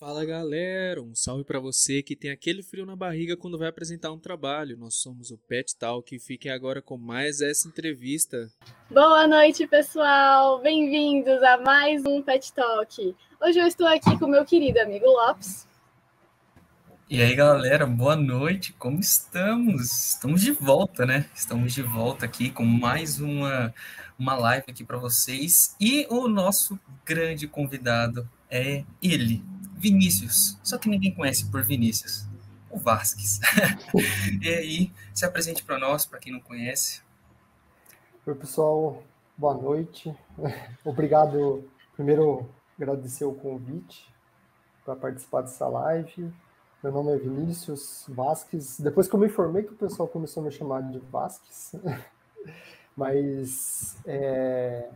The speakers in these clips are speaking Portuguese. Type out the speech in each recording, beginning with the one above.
Fala galera, um salve para você que tem aquele frio na barriga quando vai apresentar um trabalho. Nós somos o Pet Talk e fiquem agora com mais essa entrevista. Boa noite, pessoal! Bem-vindos a mais um Pet Talk. Hoje eu estou aqui com meu querido amigo Lopes. E aí, galera, boa noite. Como estamos? Estamos de volta, né? Estamos de volta aqui com mais uma uma live aqui para vocês e o nosso grande convidado é ele, Vinícius, só que ninguém conhece por Vinícius, o Vasques. e aí, se apresente para nós, para quem não conhece. Oi, pessoal, boa noite. Obrigado, primeiro, agradecer o convite para participar dessa live. Meu nome é Vinícius Vasques. Depois que eu me informei que o pessoal começou a me chamar de Vasques, mas, é,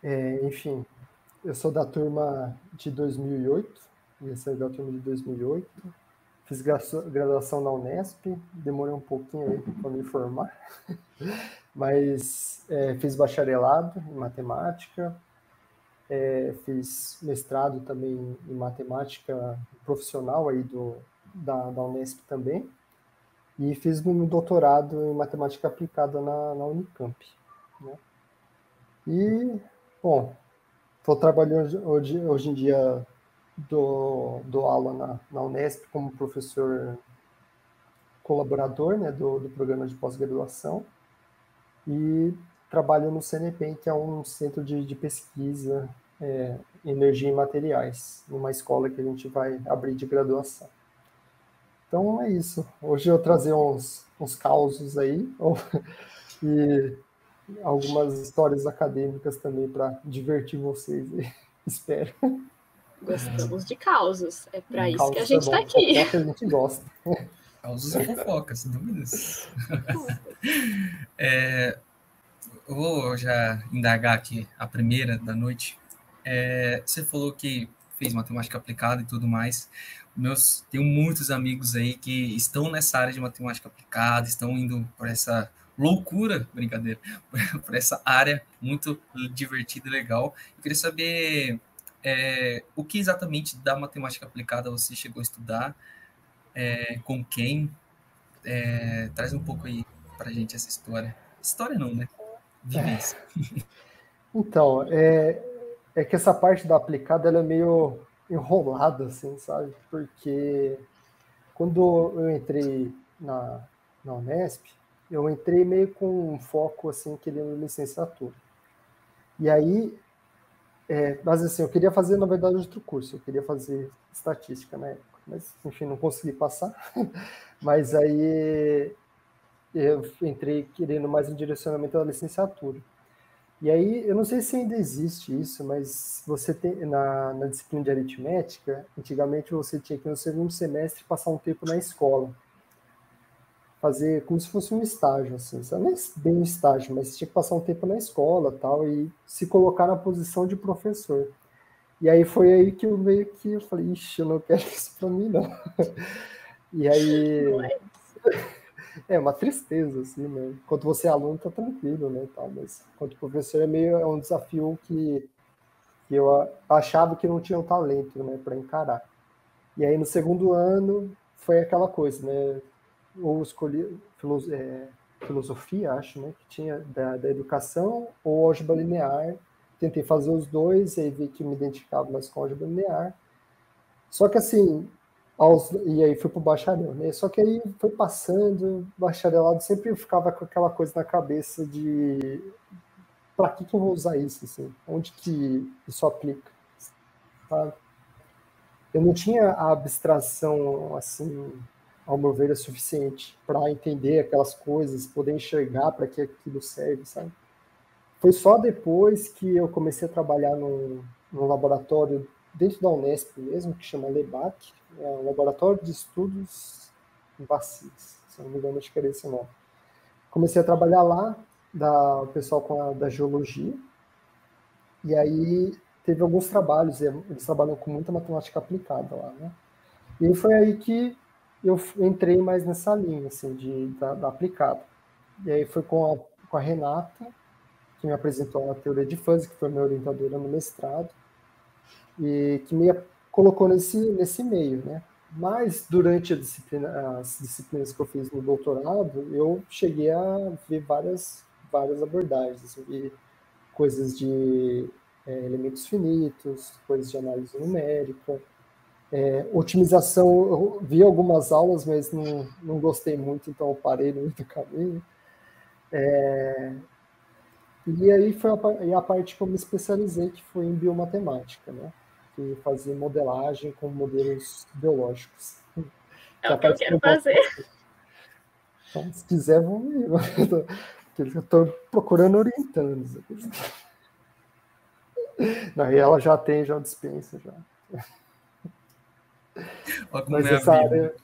é, enfim, eu sou da turma de 2008, ia sair da turma de 2008. Fiz graduação na Unesp, demorei um pouquinho aí para me formar, mas é, fiz bacharelado em matemática, é, fiz mestrado também em matemática profissional aí do, da, da Unesp também, e fiz um doutorado em matemática aplicada na, na Unicamp. Né? E, bom, Estou trabalhando hoje, hoje em dia, do, do aula na, na Unesp como professor colaborador né, do, do programa de pós-graduação e trabalho no CNPEM, que é um centro de, de pesquisa é, energia e materiais, numa escola que a gente vai abrir de graduação. Então é isso. Hoje eu trazer uns, uns causos aí e algumas histórias acadêmicas também para divertir vocês, espero. Gostamos de causos, é para isso que a gente está aqui. É que a gente gosta. Causos e fofocas, dúvidas. é, eu vou já indagar aqui a primeira da noite. É, você falou que fez matemática aplicada e tudo mais. Meus, tenho muitos amigos aí que estão nessa área de matemática aplicada, estão indo por essa loucura, brincadeira, por essa área muito divertida e legal. Eu queria saber é, o que exatamente da matemática aplicada você chegou a estudar, é, com quem, é, traz um pouco aí para gente essa história. História não, né? Vivência. Então, é, é que essa parte da aplicada ela é meio enrolada, assim, sabe? Porque quando eu entrei na, na Unesp, eu entrei meio com um foco assim querendo licenciatura. E aí, é, mas assim, eu queria fazer na verdade outro curso, eu queria fazer estatística na época, mas enfim, não consegui passar. mas aí eu entrei querendo mais um direcionamento da licenciatura. E aí, eu não sei se ainda existe isso, mas você tem na, na disciplina de aritmética, antigamente você tinha que no segundo semestre passar um tempo na escola fazer como se fosse um estágio, assim, não é bem um estágio, mas tinha que passar um tempo na escola tal, e se colocar na posição de professor. E aí foi aí que eu meio que eu falei, ixi, eu não quero isso para mim, não. E aí. É uma tristeza, assim, né? Enquanto você é aluno, tá tranquilo, né? Tal, mas enquanto professor é meio é um desafio que, que eu achava que não tinha o talento, né, para encarar. E aí no segundo ano foi aquela coisa, né? Ou escolhi é, filosofia, acho, né, que tinha da, da educação, ou álgebra linear. Tentei fazer os dois, aí vi que me identificava mais com álgebra linear. Só que assim, aos, e aí fui para o bacharel, né? Só que aí foi passando, bacharelado sempre ficava com aquela coisa na cabeça de para que, que eu vou usar isso, assim? Onde que isso aplica? Sabe? Eu não tinha a abstração assim ao meu ver, é suficiente para entender aquelas coisas, poder enxergar para que aquilo serve, sabe? Foi só depois que eu comecei a trabalhar num, num laboratório dentro da Unesp mesmo, que chama LEBAC, é um laboratório de estudos em vacinas, se não me engano, acho que era esse nome. Comecei a trabalhar lá, da, o pessoal com a, da geologia, e aí teve alguns trabalhos, eles trabalham com muita matemática aplicada lá, né? E foi aí que eu entrei mais nessa linha, assim, de, da, da aplicada. E aí foi com a, com a Renata, que me apresentou a teoria de fuzzy, que foi minha orientadora no mestrado, e que me colocou nesse, nesse meio, né? Mas durante disciplina, as disciplinas que eu fiz no doutorado, eu cheguei a ver várias, várias abordagens, assim, coisas de é, elementos finitos, coisas de análise numérica, é, otimização, eu vi algumas aulas, mas não, não gostei muito, então eu parei no meio do caminho. É, e aí foi a, a, parte que eu me especializei, que foi em biomatemática, né? Que fazia modelagem com modelos biológicos. É o que eu quero fazer. Então, se quiser, vamos ir. Eu estou procurando orientandos. Não, e ela já tem, já dispensa já mas essa área,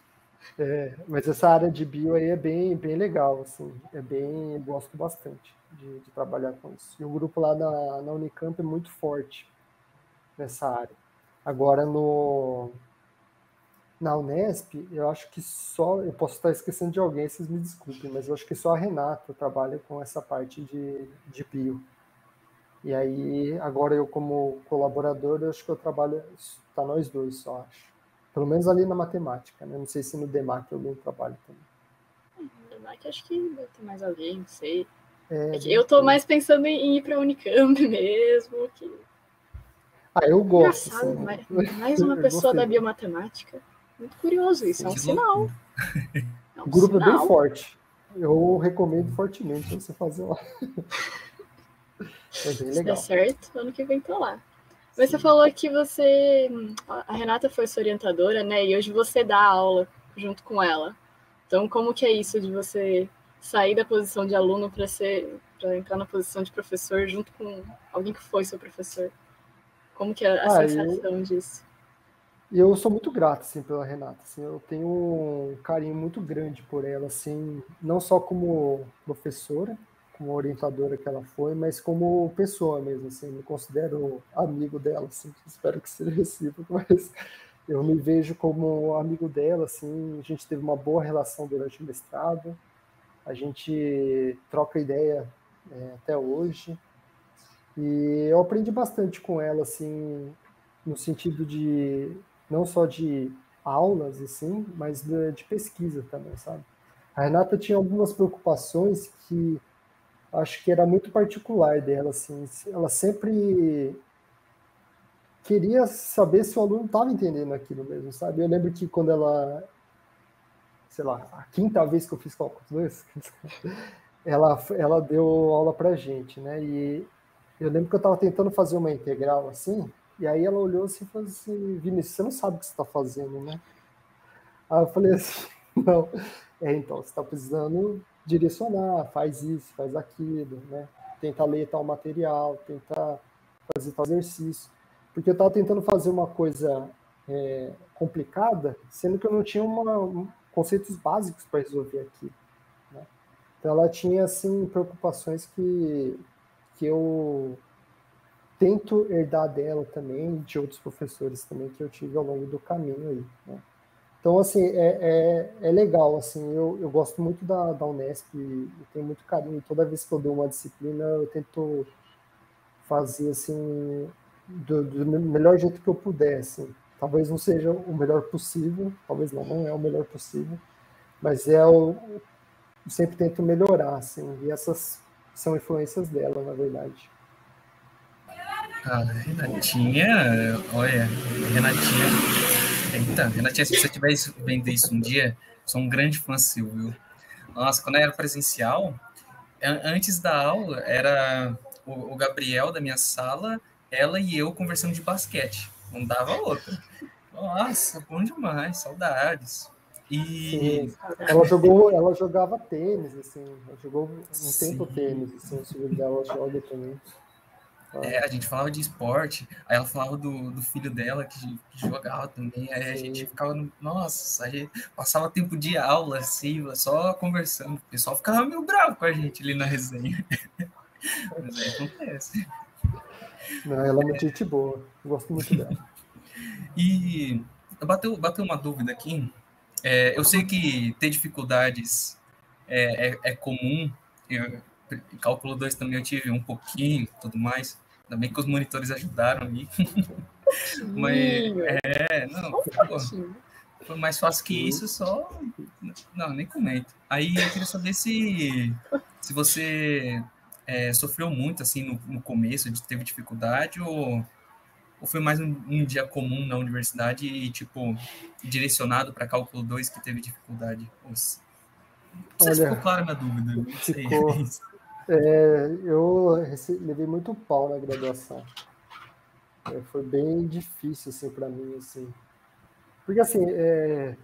é, mas essa área de bio aí é bem, bem legal, assim, é bem, gosto bastante de, de trabalhar com isso. E o grupo lá na, na Unicamp é muito forte nessa área. Agora no na Unesp, eu acho que só, eu posso estar esquecendo de alguém, vocês me desculpem, mas eu acho que só a Renata trabalha com essa parte de, de bio. E aí, agora eu como colaborador, eu acho que eu trabalho, tá nós dois só, acho. Pelo menos ali na matemática, né? Não sei se no DEMAC alguém trabalha também. No DEMAC acho que deve ter mais alguém, não sei. É, é eu estou mais pensando em ir para a Unicamp mesmo. Que... Ah, eu gosto. Assim, mais, mais uma pessoa da biomatemática. Muito curioso isso, é um sinal. É um o grupo sinal. é bem forte. Eu recomendo fortemente você fazer lá. É bem legal. Se der certo, ano que vem tô lá. Mas você falou que você. A Renata foi sua orientadora, né? E hoje você dá aula junto com ela. Então, como que é isso de você sair da posição de aluno para ser para entrar na posição de professor junto com alguém que foi seu professor? Como que é a ah, sensação eu, disso? Eu sou muito grato assim pela Renata, assim, eu tenho um carinho muito grande por ela, assim, não só como professora, como orientadora que ela foi, mas como pessoa mesmo, assim, me considero amigo dela, assim, espero que seja recíproco, mas eu me vejo como amigo dela, assim, a gente teve uma boa relação durante o mestrado, a gente troca ideia é, até hoje, e eu aprendi bastante com ela, assim, no sentido de, não só de aulas, assim, mas de, de pesquisa também, sabe? A Renata tinha algumas preocupações que acho que era muito particular dela, assim, ela sempre queria saber se o aluno estava entendendo aquilo mesmo, sabe? Eu lembro que quando ela, sei lá, a quinta vez que eu fiz cálculo 2, ela, ela deu aula pra gente, né? E eu lembro que eu estava tentando fazer uma integral assim, e aí ela olhou assim e falou assim, Vinícius, você não sabe o que você está fazendo, né? Aí eu falei assim, não, é, então, você está precisando direcionar, faz isso, faz aquilo, né? Tenta ler tal material, tenta fazer tal exercício. Porque eu estava tentando fazer uma coisa é, complicada, sendo que eu não tinha uma, um, conceitos básicos para resolver aqui. Né? Então ela tinha assim preocupações que, que eu tento herdar dela também, de outros professores também que eu tive ao longo do caminho aí. Né? Então, assim, é, é, é, legal, assim, eu, eu gosto muito da, da Unesp, e tenho muito carinho, toda vez que eu dou uma disciplina, eu tento fazer, assim, do, do melhor jeito que eu puder, assim. Talvez não seja o melhor possível, talvez não, não é o melhor possível, mas é o, eu sempre tento melhorar, assim, e essas são influências dela, na verdade. Ah, Renatinha, olha, Renatinha Eita, Renatinha, se você estiver vendo isso um dia, sou um grande fã seu, viu? Nossa, quando era presencial, antes da aula, era o, Gabriel da minha sala, ela e eu conversando de basquete. Não dava outra. Nossa, bom demais, saudades. E ela jogou, ela jogava tênis, assim, ela jogou um Sim. tempo tênis, assim, o filho dela joga também. É, a gente falava de esporte, aí ela falava do, do filho dela que, que jogava também, aí a gente ficava, nossa, a gente passava tempo de aula, assim, só conversando, o pessoal ficava meio bravo com a gente ali na resenha. Mas aí acontece. Não, ela é muito gente boa, eu gosto muito dela. E bateu, bateu uma dúvida aqui, é, eu sei que ter dificuldades é, é, é comum, eu, cálculo 2 também eu tive um pouquinho tudo mais. Ainda bem que os monitores ajudaram ali. Mas, é, não, Um pô, foi mais fácil que isso, só. Não, nem comento. Aí eu queria saber se, se você é, sofreu muito assim no, no começo, de- teve dificuldade, ou, ou foi mais um, um dia comum na universidade e, tipo, direcionado para cálculo 2 que teve dificuldade? Ou se- Não sei se Olha, ficou clara a minha dúvida. Não sei. ficou. É, eu rece- levei muito pau na graduação. É, foi bem difícil assim para mim assim, porque assim é,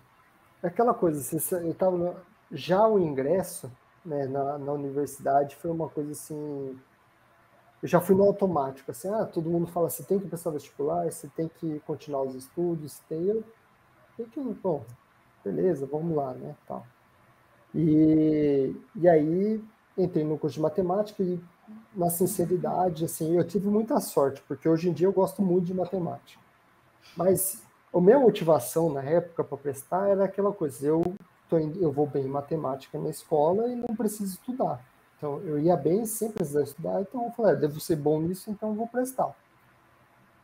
é aquela coisa. Assim, eu tava já o ingresso né, na, na universidade foi uma coisa assim. Eu já fui no automático, assim, ah, todo mundo fala, você tem que prestar vestibular, você tem que continuar os estudos, tem, eu tem que, bom, beleza, vamos lá, né, tal. E, e aí entrei no curso de matemática e na sinceridade, assim, eu tive muita sorte, porque hoje em dia eu gosto muito de matemática. Mas a minha motivação na época para prestar era aquela coisa, eu tô indo, eu vou bem em matemática na escola e não preciso estudar. Então eu ia bem sem precisar estudar, então eu falei, ah, devo ser bom nisso, então eu vou prestar.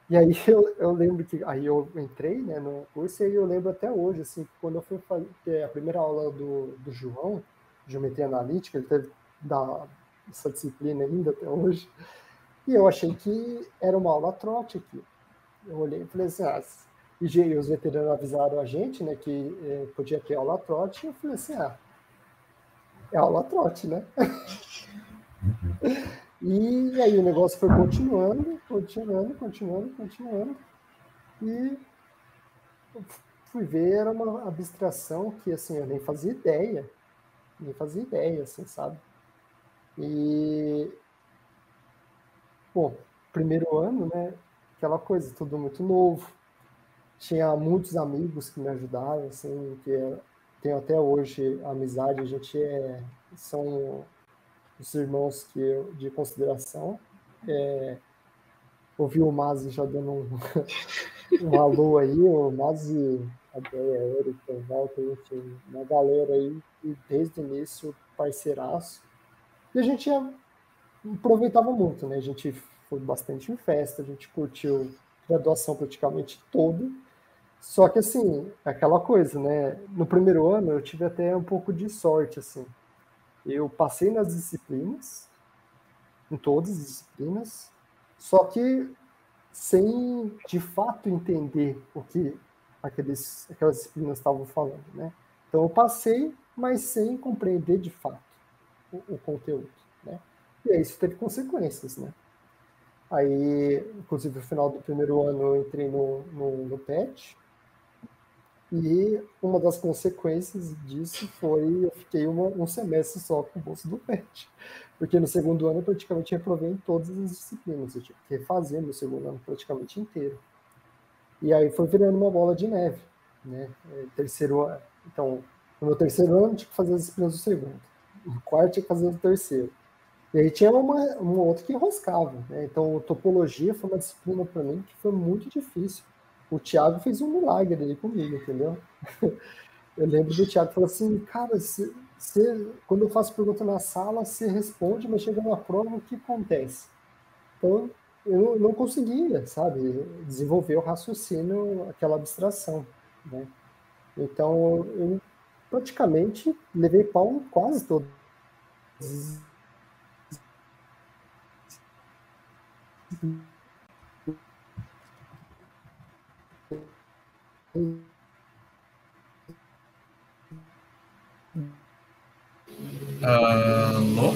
E aí eu, eu lembro que aí eu entrei né, no curso e aí eu lembro até hoje, assim, quando eu fui fazer ter a primeira aula do, do João, Geometria Analítica, ele teve da essa disciplina ainda até hoje, e eu achei que era uma aula trote aqui. Eu olhei e falei assim, ah, e os veteranos avisaram a gente, né, que eh, podia ter aula trote, e eu falei assim, ah, é aula trote, né? E aí o negócio foi continuando, continuando, continuando, continuando. E fui ver, era uma abstração que assim, eu nem fazia ideia. Nem fazia ideia, assim, sabe? E bom, primeiro ano, né? Aquela coisa, tudo muito novo. Tinha muitos amigos que me ajudaram, assim, que eu tenho até hoje amizade, a gente é, são os irmãos que eu, de consideração. É, ouvi o Mazi já dando um, um alô aí, o Mazi, a Deia, Erika, Walter, enfim, uma galera aí, e desde o início, parceiraço. E a gente aproveitava muito, né? A gente foi bastante em festa, a gente curtiu graduação praticamente toda. Só que assim, aquela coisa, né? No primeiro ano eu tive até um pouco de sorte, assim. Eu passei nas disciplinas, em todas as disciplinas, só que sem de fato entender o que aqueles, aquelas disciplinas estavam falando, né? Então eu passei, mas sem compreender de fato o, o conteúdo, né? E aí isso teve consequências, né? Aí, inclusive, no final do primeiro ano eu entrei no, no, no PET, e uma das consequências disso foi eu fiquei uma, um semestre só com o bolso do PET. Porque no segundo ano eu praticamente reprovei em todas as disciplinas. Eu tive que refazer meu segundo ano praticamente inteiro. E aí foi virando uma bola de neve. Né? É, Terceiro ano. Então, no meu terceiro ano eu tinha que fazer as disciplinas do segundo. No quarto fazer do terceiro. E aí tinha uma, outra que enroscava. Né? Então, topologia foi uma disciplina para mim que foi muito difícil o Thiago fez um milagre ali comigo, entendeu? Eu lembro do Thiago falou assim, cara, você, quando eu faço pergunta na sala, você responde, mas chega na prova, o que acontece? Então, eu não conseguia, sabe, desenvolver o raciocínio, aquela abstração, né? Então, eu praticamente levei pau em quase todos Alô?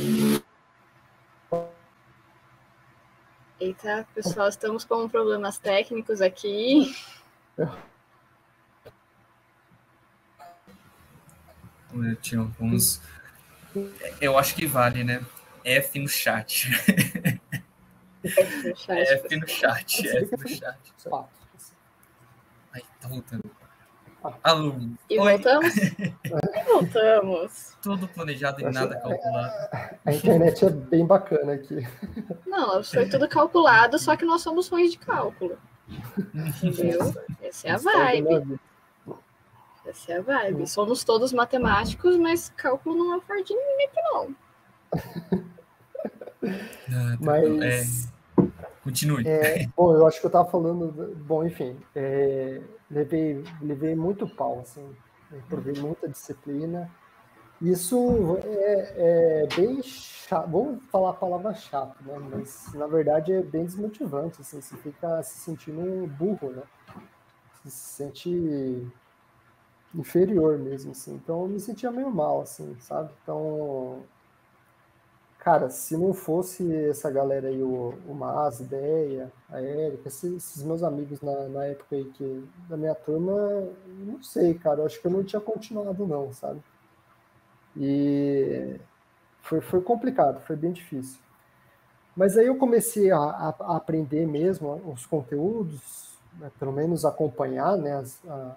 Eita, pessoal, estamos com problemas técnicos aqui. Eu tinha alguns. Eu acho que vale, né? F no chat. no chat. F no chat. F no chat. Ai, tá voltando. Alô. E Oi. voltamos? e voltamos. Tudo planejado e nada calculado. A internet é bem bacana aqui. Não, foi tudo calculado, só que nós somos ruins de cálculo. Entendeu? Essa é a vibe. Essa é a vibe. Somos todos matemáticos, mas cálculo não é forte de ninguém aqui, não. Ah, tá- Mas Continue. É, bom, eu acho que eu estava falando. Bom, enfim, é, levei, levei muito pau, assim, provei muita disciplina. Isso é, é, bem chato, vamos falar a palavra chato, né? Mas na verdade é bem desmotivante, assim, você fica se sentindo um burro, né? Você se sente inferior mesmo, assim. Então eu me sentia meio mal, assim, sabe? Então Cara, se não fosse essa galera aí, o, o Mas, Ideia, a Érica, esses, esses, meus amigos na, na época aí que, da minha turma, não sei, cara, eu acho que eu não tinha continuado não, sabe? E foi, foi complicado, foi bem difícil. Mas aí eu comecei a, a, a aprender mesmo os conteúdos, né, pelo menos acompanhar né, as, a,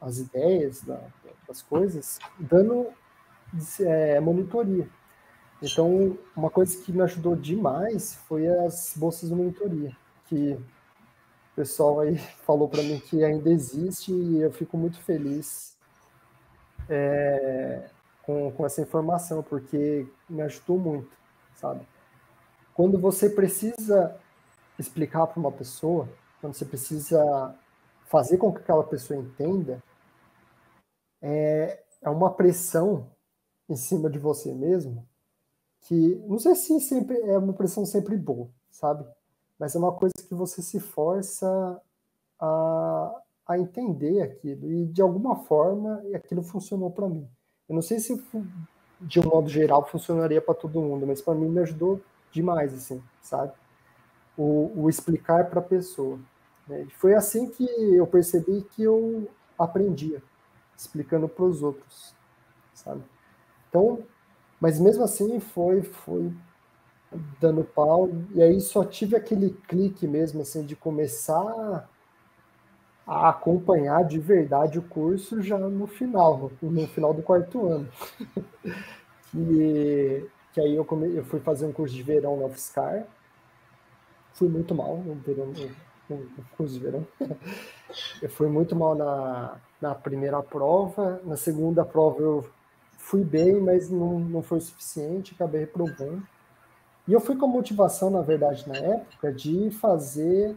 as ideias da, das coisas, dando é, monitoria. Então, uma coisa que me ajudou demais foi as bolsas de monitoria, que o pessoal aí falou para mim que ainda existe e eu fico muito feliz é, com, com essa informação, porque me ajudou muito, sabe? Quando você precisa explicar para uma pessoa, quando você precisa fazer com que aquela pessoa entenda, é, é uma pressão em cima de você mesmo que não sei se sempre é uma pressão sempre boa, sabe? Mas é uma coisa que você se força a, a entender aquilo e de alguma forma aquilo funcionou para mim. Eu não sei se de um modo geral funcionaria para todo mundo, mas para mim me ajudou demais, assim, sabe? O, o explicar para a pessoa. Né? Foi assim que eu percebi que eu aprendia, explicando para os outros, sabe? Então, mas mesmo assim foi, foi dando pau. E aí só tive aquele clique mesmo, assim, de começar a acompanhar de verdade o curso já no final, no final do quarto ano. que, que aí eu, come, eu fui fazer um curso de verão na UFSCar. Fui muito mal no, verão, de verão. eu fui muito mal na, na primeira prova. Na segunda prova eu fui bem, mas não, não foi o suficiente, acabei reprovando. E eu fui com a motivação, na verdade, na época, de fazer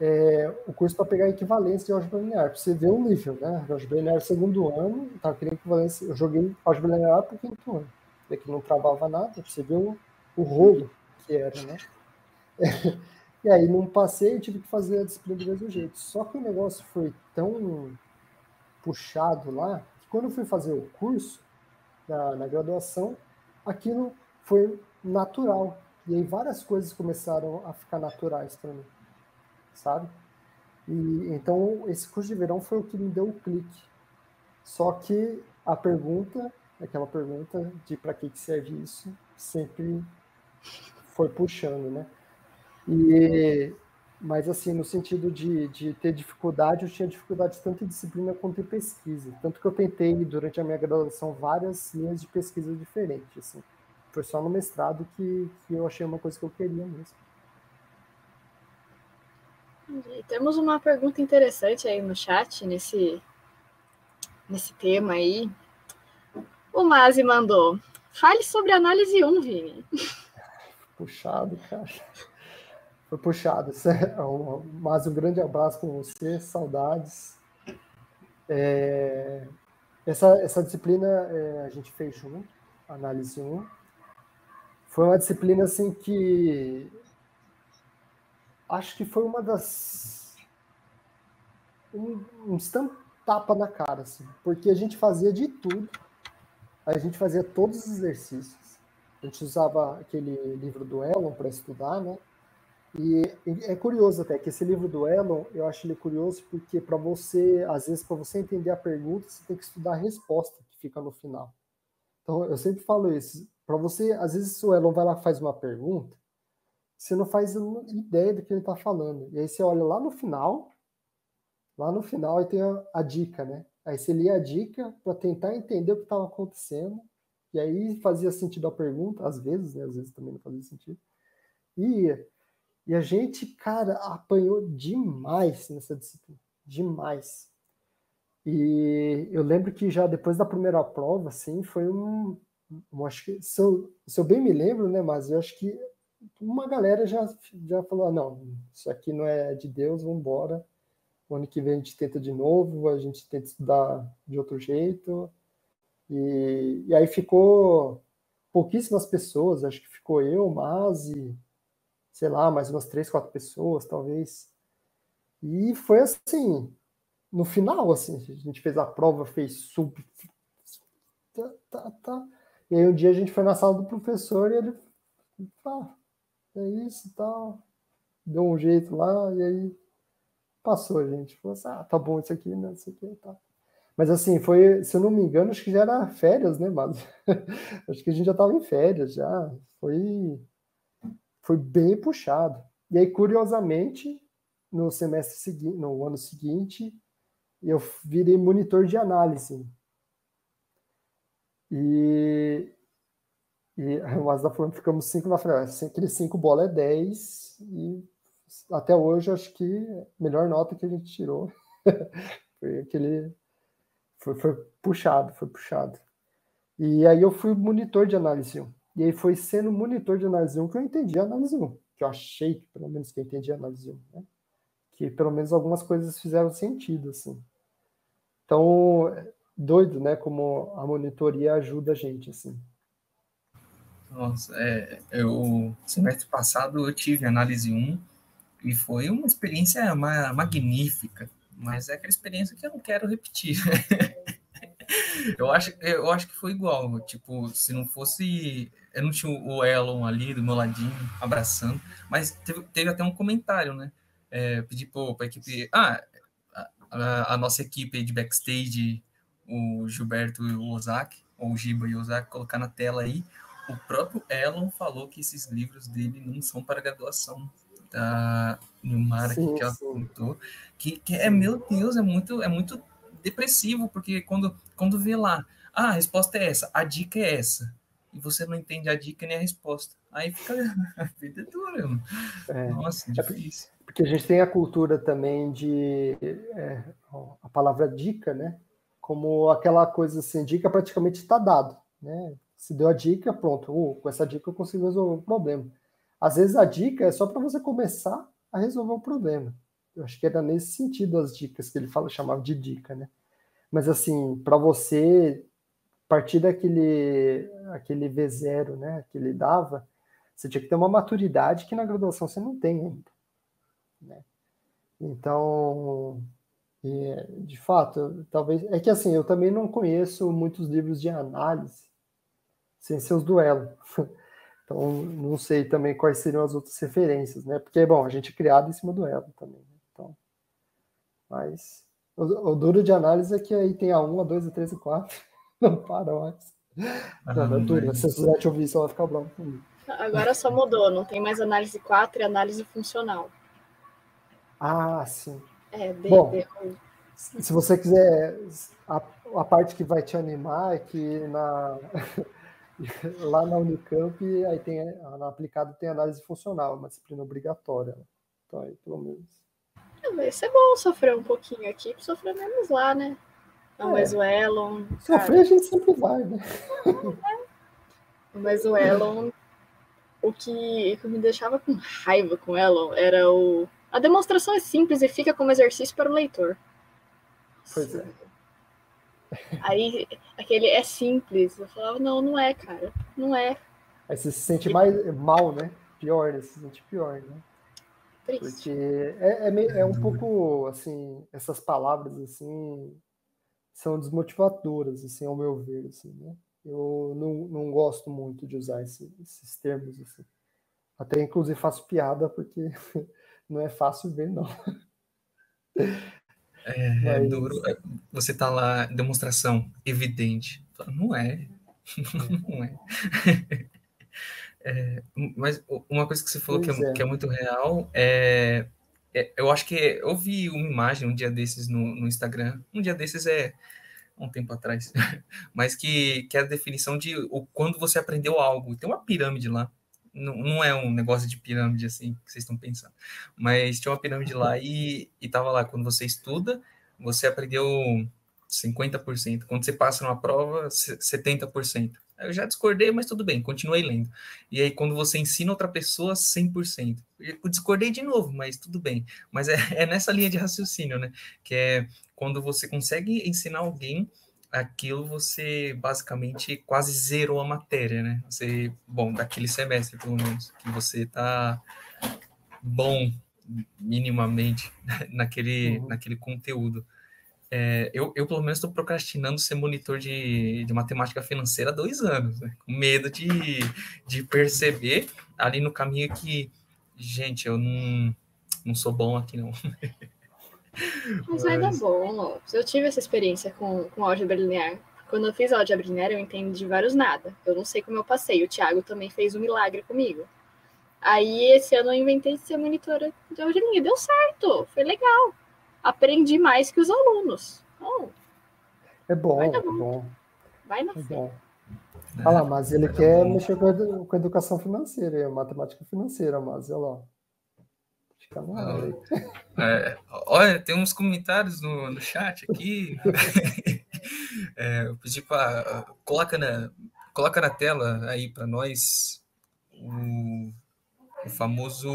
é, o curso para pegar equivalência de álgebra linear, para você ver o nível, né? Álgebra linear segundo ano, estava querendo equivalência, eu joguei álgebra linear para o quinto ano, que não travava nada, para você ver o, o rolo que era, né? e aí não passei, tive que fazer a disciplina do mesmo jeito. Só que o negócio foi tão puxado lá, que quando eu fui fazer o curso, na, na graduação, aquilo foi natural. E aí várias coisas começaram a ficar naturais para mim, sabe? E então esse curso de verão foi o que me deu o clique. Só que a pergunta, aquela pergunta de para que, que serve isso, sempre foi puxando, né? E mas assim, no sentido de, de ter dificuldade, eu tinha dificuldade tanto em disciplina quanto em pesquisa. Tanto que eu tentei, durante a minha graduação, várias linhas de pesquisa diferentes. Assim. Foi só no mestrado que, que eu achei uma coisa que eu queria mesmo. E temos uma pergunta interessante aí no chat, nesse, nesse tema aí. O Mazi mandou. Fale sobre análise 1, Vini. Puxado, cara foi puxado. Mas um grande abraço com você, saudades. É, essa, essa disciplina é, a gente fez junto, análise 1. Foi uma disciplina assim que acho que foi uma das um, um tapa na cara, assim, porque a gente fazia de tudo, a gente fazia todos os exercícios, a gente usava aquele livro do Elon para estudar, né? E é curioso até que esse livro do Elon, eu acho ele curioso porque para você, às vezes, para você entender a pergunta, você tem que estudar a resposta que fica no final. Então, eu sempre falo isso. Para você, às vezes, o Elon vai lá faz uma pergunta, você não faz ideia do que ele está falando. E aí você olha lá no final, lá no final, e tem a, a dica, né? Aí você lê a dica para tentar entender o que estava acontecendo, e aí fazia sentido a pergunta, às vezes, né? Às vezes também não fazia sentido. E e a gente, cara, apanhou demais nessa disciplina. Demais. E eu lembro que já depois da primeira prova, assim, foi um. Eu acho que, se eu, se eu bem me lembro, né, mas eu acho que uma galera já, já falou: ah, não, isso aqui não é de Deus, vamos embora. O ano que vem a gente tenta de novo, a gente tenta estudar de outro jeito. E, e aí ficou pouquíssimas pessoas, acho que ficou eu, Mazi, sei lá, mais umas três, quatro pessoas, talvez. E foi assim, no final, assim, a gente fez a prova, fez sub. Tá, tá, tá. E aí um dia a gente foi na sala do professor e ele. Ah, é isso e tal. Deu um jeito lá, e aí passou, a gente. Falou assim, ah, tá bom isso aqui, né? Isso aqui tá. Mas assim, foi, se eu não me engano, acho que já era férias, né, mas acho que a gente já estava em férias já. Foi, foi bem puxado. E aí, curiosamente, no semestre seguinte, no ano seguinte, eu virei monitor de análise. E, e o Mazda falando, ficamos cinco na frente. Aquele cinco bola é 10 e até hoje acho que a melhor nota que a gente tirou foi aquele foi, foi puxado, foi puxado. E aí eu fui monitor de análise 1. E aí foi sendo monitor de análise 1 que eu entendi a análise 1. Que eu achei, pelo menos, que eu entendi a análise 1. Né? Que pelo menos algumas coisas fizeram sentido, assim. Então, doido, né? Como a monitoria ajuda a gente, assim. Nossa, é, eu, semestre passado eu tive análise 1 e foi uma experiência magnífica mas é aquela experiência que eu não quero repetir. eu, acho, eu acho que foi igual, tipo, se não fosse. Eu não tinha o Elon ali do meu ladinho, abraçando, mas teve, teve até um comentário, né? É, pedi para a equipe. Ah, a, a, nossa equipe de backstage, o Gilberto e o Ozaki, ou o Giba e o Ozaki, colocar na tela aí. O próprio Elon falou que esses livros dele não são para graduação da Nilmara que ela contou, que, que é, meu Deus, é muito, é muito depressivo, porque quando, quando vê lá, ah, a resposta é essa, a dica é essa, e você não entende a dica nem a resposta. Aí fica a vida é dura, mano. É, Nossa, é difícil. Porque a gente tem a cultura também de é, a palavra dica, né? Como aquela coisa assim, dica praticamente está dado, né? Se deu a dica, pronto, uh, com essa dica eu consigo resolver o problema. Às vezes a dica é só para você começar a resolver o problema. Eu acho que era nesse sentido as dicas que ele fala, chamava de dica, né? Mas assim, para você partir daquele aquele V0, né, que ele dava, você tinha que ter uma maturidade que na graduação você não tem ainda, né? Então, de fato, talvez é que assim, eu também não conheço muitos livros de análise sem seus duelos. Então, não sei também quais seriam as outras referências, né? Porque, bom, a gente é criado em cima do elo também. Mas o, o, duro de análise é que aí tem a 1, a 2, a 3 e 4. Não para mais. Ah, não, não é duro. Se você te ouvir, só vai ficar bom comigo. Agora só mudou, não tem mais análise 4 e análise funcional. Ah, sim. É, bem, Bom, se você quiser, a, a parte que vai te animar é que na, Lá na Unicamp, aí tem, na aplicado tem análise funcional, uma disciplina obrigatória. Então, aí, pelo menos. É, mas é bom sofrer um pouquinho aqui, sofrer menos lá, né? Não, é. mas o Elon. Sofrer a gente sempre vai, né? Mas o Elon, o que, que me deixava com raiva com o Elon era o. A demonstração é simples e fica como exercício para o leitor. Pois é. Aí aquele é simples. Eu falava, não, não é, cara. Não é. Aí você se sente mais mal, né? Pior, né? Se sente pior, né? Triste. Porque é, é, meio, é um pouco assim, essas palavras assim são desmotivadoras, assim, ao meu ver, assim, né? Eu não, não gosto muito de usar esse, esses termos, assim. Até inclusive faço piada porque não é fácil ver, não. É, é Mas... é duro. Você tá lá, demonstração evidente. Não é. não é. é. Mas uma coisa que você falou que é, é, que é, muito real é, é, Eu acho que eu vi uma imagem um dia desses no, no Instagram. Um dia desses é um tempo atrás, mas que, que é a definição de o, quando você aprendeu algo. Tem uma pirâmide lá não, não é um negócio de pirâmide assim que vocês estão pensando, mas tinha uma pirâmide lá e, e tava lá, quando você estuda, você aprendeu 50%, quando você passa numa prova, 70%. Eu já discordei, mas tudo bem, continuei lendo. E aí, quando você ensina outra pessoa, 100%. Eu discordei de novo, mas tudo bem. Mas é, é nessa linha de raciocínio, né? Que é quando você consegue ensinar alguém aquilo, você basicamente quase zerou a matéria, né? Você, bom, daquele semestre, pelo menos, que você tá bom minimamente naquele, uhum. naquele conteúdo. É, eu, eu, pelo menos, estou procrastinando ser monitor de, de matemática financeira há dois anos, né? com medo de, de perceber ali no caminho que, gente, eu não, não sou bom aqui, não. Mas vai dar bom, Lopes. Eu tive essa experiência com, com álgebra linear. Quando eu fiz álgebra linear, eu entendi de vários nada. Eu não sei como eu passei. O Thiago também fez um milagre comigo. Aí, esse ano, eu inventei de ser monitora de álgebra linear. Deu certo, foi legal aprendi mais que os alunos. Oh, é bom, é bom. Vai na é bom. Olha lá, mas ele é quer bom. mexer com a, com educação financeira, a matemática financeira, mas olha lá. É, olha, tem uns comentários no, no chat aqui. é, eu pedi para coloca na coloca na tela aí para nós o, o famoso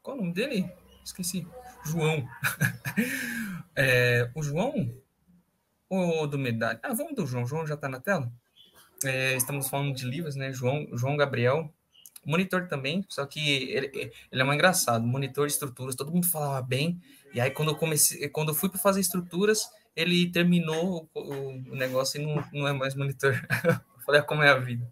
qual é o nome dele? Esqueci. João. é, o João ou do Medalha? Ah, vamos do João. João já está na tela? É, estamos falando de livros, né? João, João Gabriel. Monitor também, só que ele, ele é mais engraçado. Monitor de estruturas, todo mundo falava bem. E aí, quando eu comecei, quando eu fui para fazer estruturas, ele terminou o, o, negócio e não, não é mais monitor. eu falei, ah, como é a vida.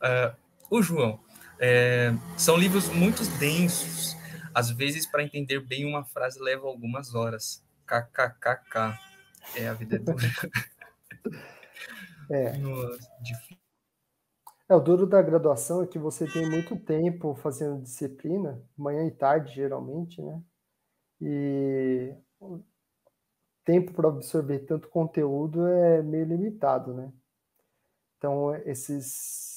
Uh, o João. É, são livros muito densos, às vezes, para entender bem uma frase, leva algumas horas. KKKK. É, a vida é dura. É. É, o duro da graduação é que você tem muito tempo fazendo disciplina, manhã e tarde, geralmente, né? E tempo para absorver tanto conteúdo é meio limitado, né? Então, esses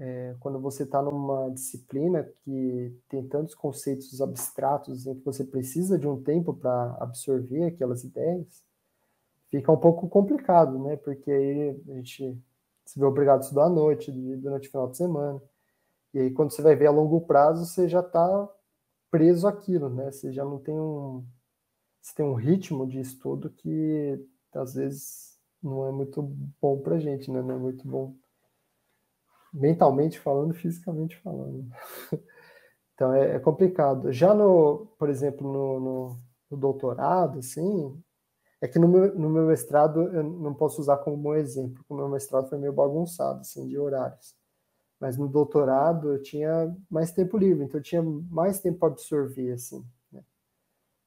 é, quando você está numa disciplina que tem tantos conceitos abstratos em que você precisa de um tempo para absorver aquelas ideias, fica um pouco complicado, né? Porque aí a gente se vê obrigado a estudar à noite, durante o final de semana. E aí, quando você vai ver a longo prazo, você já está preso àquilo, né? Você já não tem um. Você tem um ritmo de estudo que às vezes não é muito bom para gente, né? Não é muito bom mentalmente falando, fisicamente falando. Então é, é, complicado. Já no, por exemplo, no, no, no, doutorado, assim, é que no meu, no meu mestrado eu não posso usar como bom exemplo, porque o meu mestrado foi meio bagunçado, assim, de horários. Mas no doutorado eu tinha mais tempo livre, então eu tinha mais tempo para absorver, assim. Né?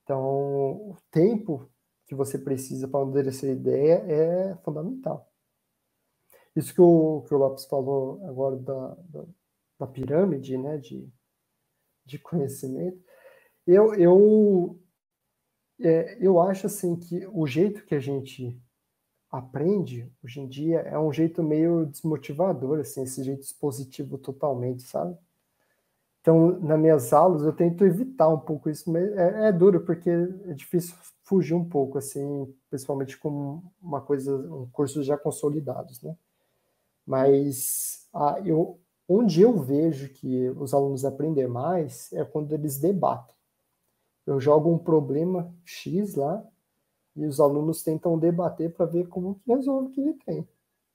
Então, o tempo que você precisa para amadurecer a ideia é fundamental. Isso que o, que o Lopes falou agora da, da, da pirâmide, né, de, de conhecimento, eu, eu, é, eu acho assim que o jeito que a gente aprende hoje em dia é um jeito meio desmotivador, assim, esse jeito expositivo totalmente, sabe? Então, nas minhas aulas, eu tento evitar um pouco isso, mas é, é duro, porque é difícil fugir um pouco, assim, principalmente com uma coisa, um cursos já consolidados, né? Mas ah, eu, onde eu vejo que os alunos aprendem mais é quando eles debatem. Eu jogo um problema X lá e os alunos tentam debater para ver como que resolve o que ele tem.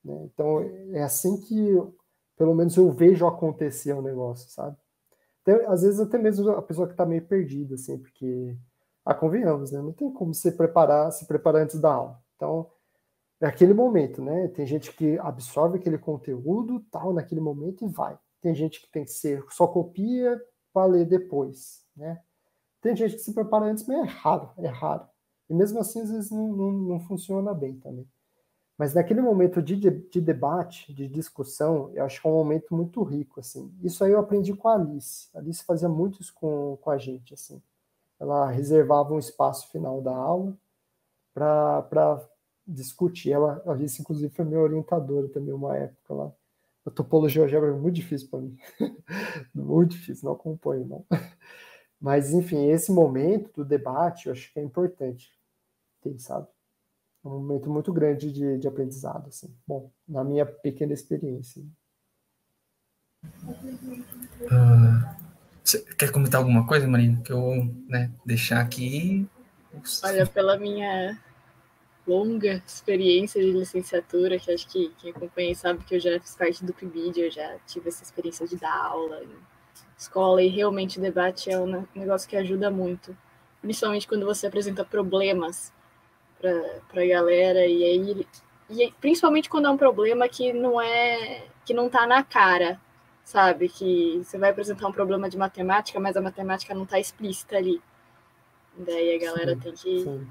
Né? Então, é assim que, pelo menos, eu vejo acontecer o negócio, sabe? Até, às vezes, até mesmo a pessoa que está meio perdida, assim, porque, ah, convenhamos, né? Não tem como se preparar, se preparar antes da aula. Então, é aquele momento, né? Tem gente que absorve aquele conteúdo, tal, naquele momento e vai. Tem gente que tem que ser só copia para ler depois, né? Tem gente que se prepara antes, mas é raro, é raro. E mesmo assim, às vezes não, não, não funciona bem também. Mas naquele momento de, de, debate, de discussão, eu acho que é um momento muito rico, assim. Isso aí eu aprendi com a Alice. A Alice fazia muito isso com, com a gente, assim. Ela reservava um espaço final da aula para discutir. Ela, a Alice, inclusive, foi minha orientadora também, uma época lá. A topologia algébra é muito difícil para mim. muito difícil, não acompanho, não. Mas, enfim, esse momento do debate eu acho que é importante. Tem, sabe? um momento muito grande de, de aprendizado, assim. Bom, na minha pequena experiência. Uh, quer comentar alguma coisa, Marina? Que eu vou né, deixar aqui. Olha, pela minha longa experiência de licenciatura, que acho que quem acompanha sabe que eu já fiz parte do PIBID, eu já tive essa experiência de dar aula em escola, e realmente o debate é um negócio que ajuda muito, principalmente quando você apresenta problemas para a galera, e aí e principalmente quando é um problema que não é que não está na cara, sabe? Que você vai apresentar um problema de matemática, mas a matemática não está explícita ali. Daí a galera sim, tem que sim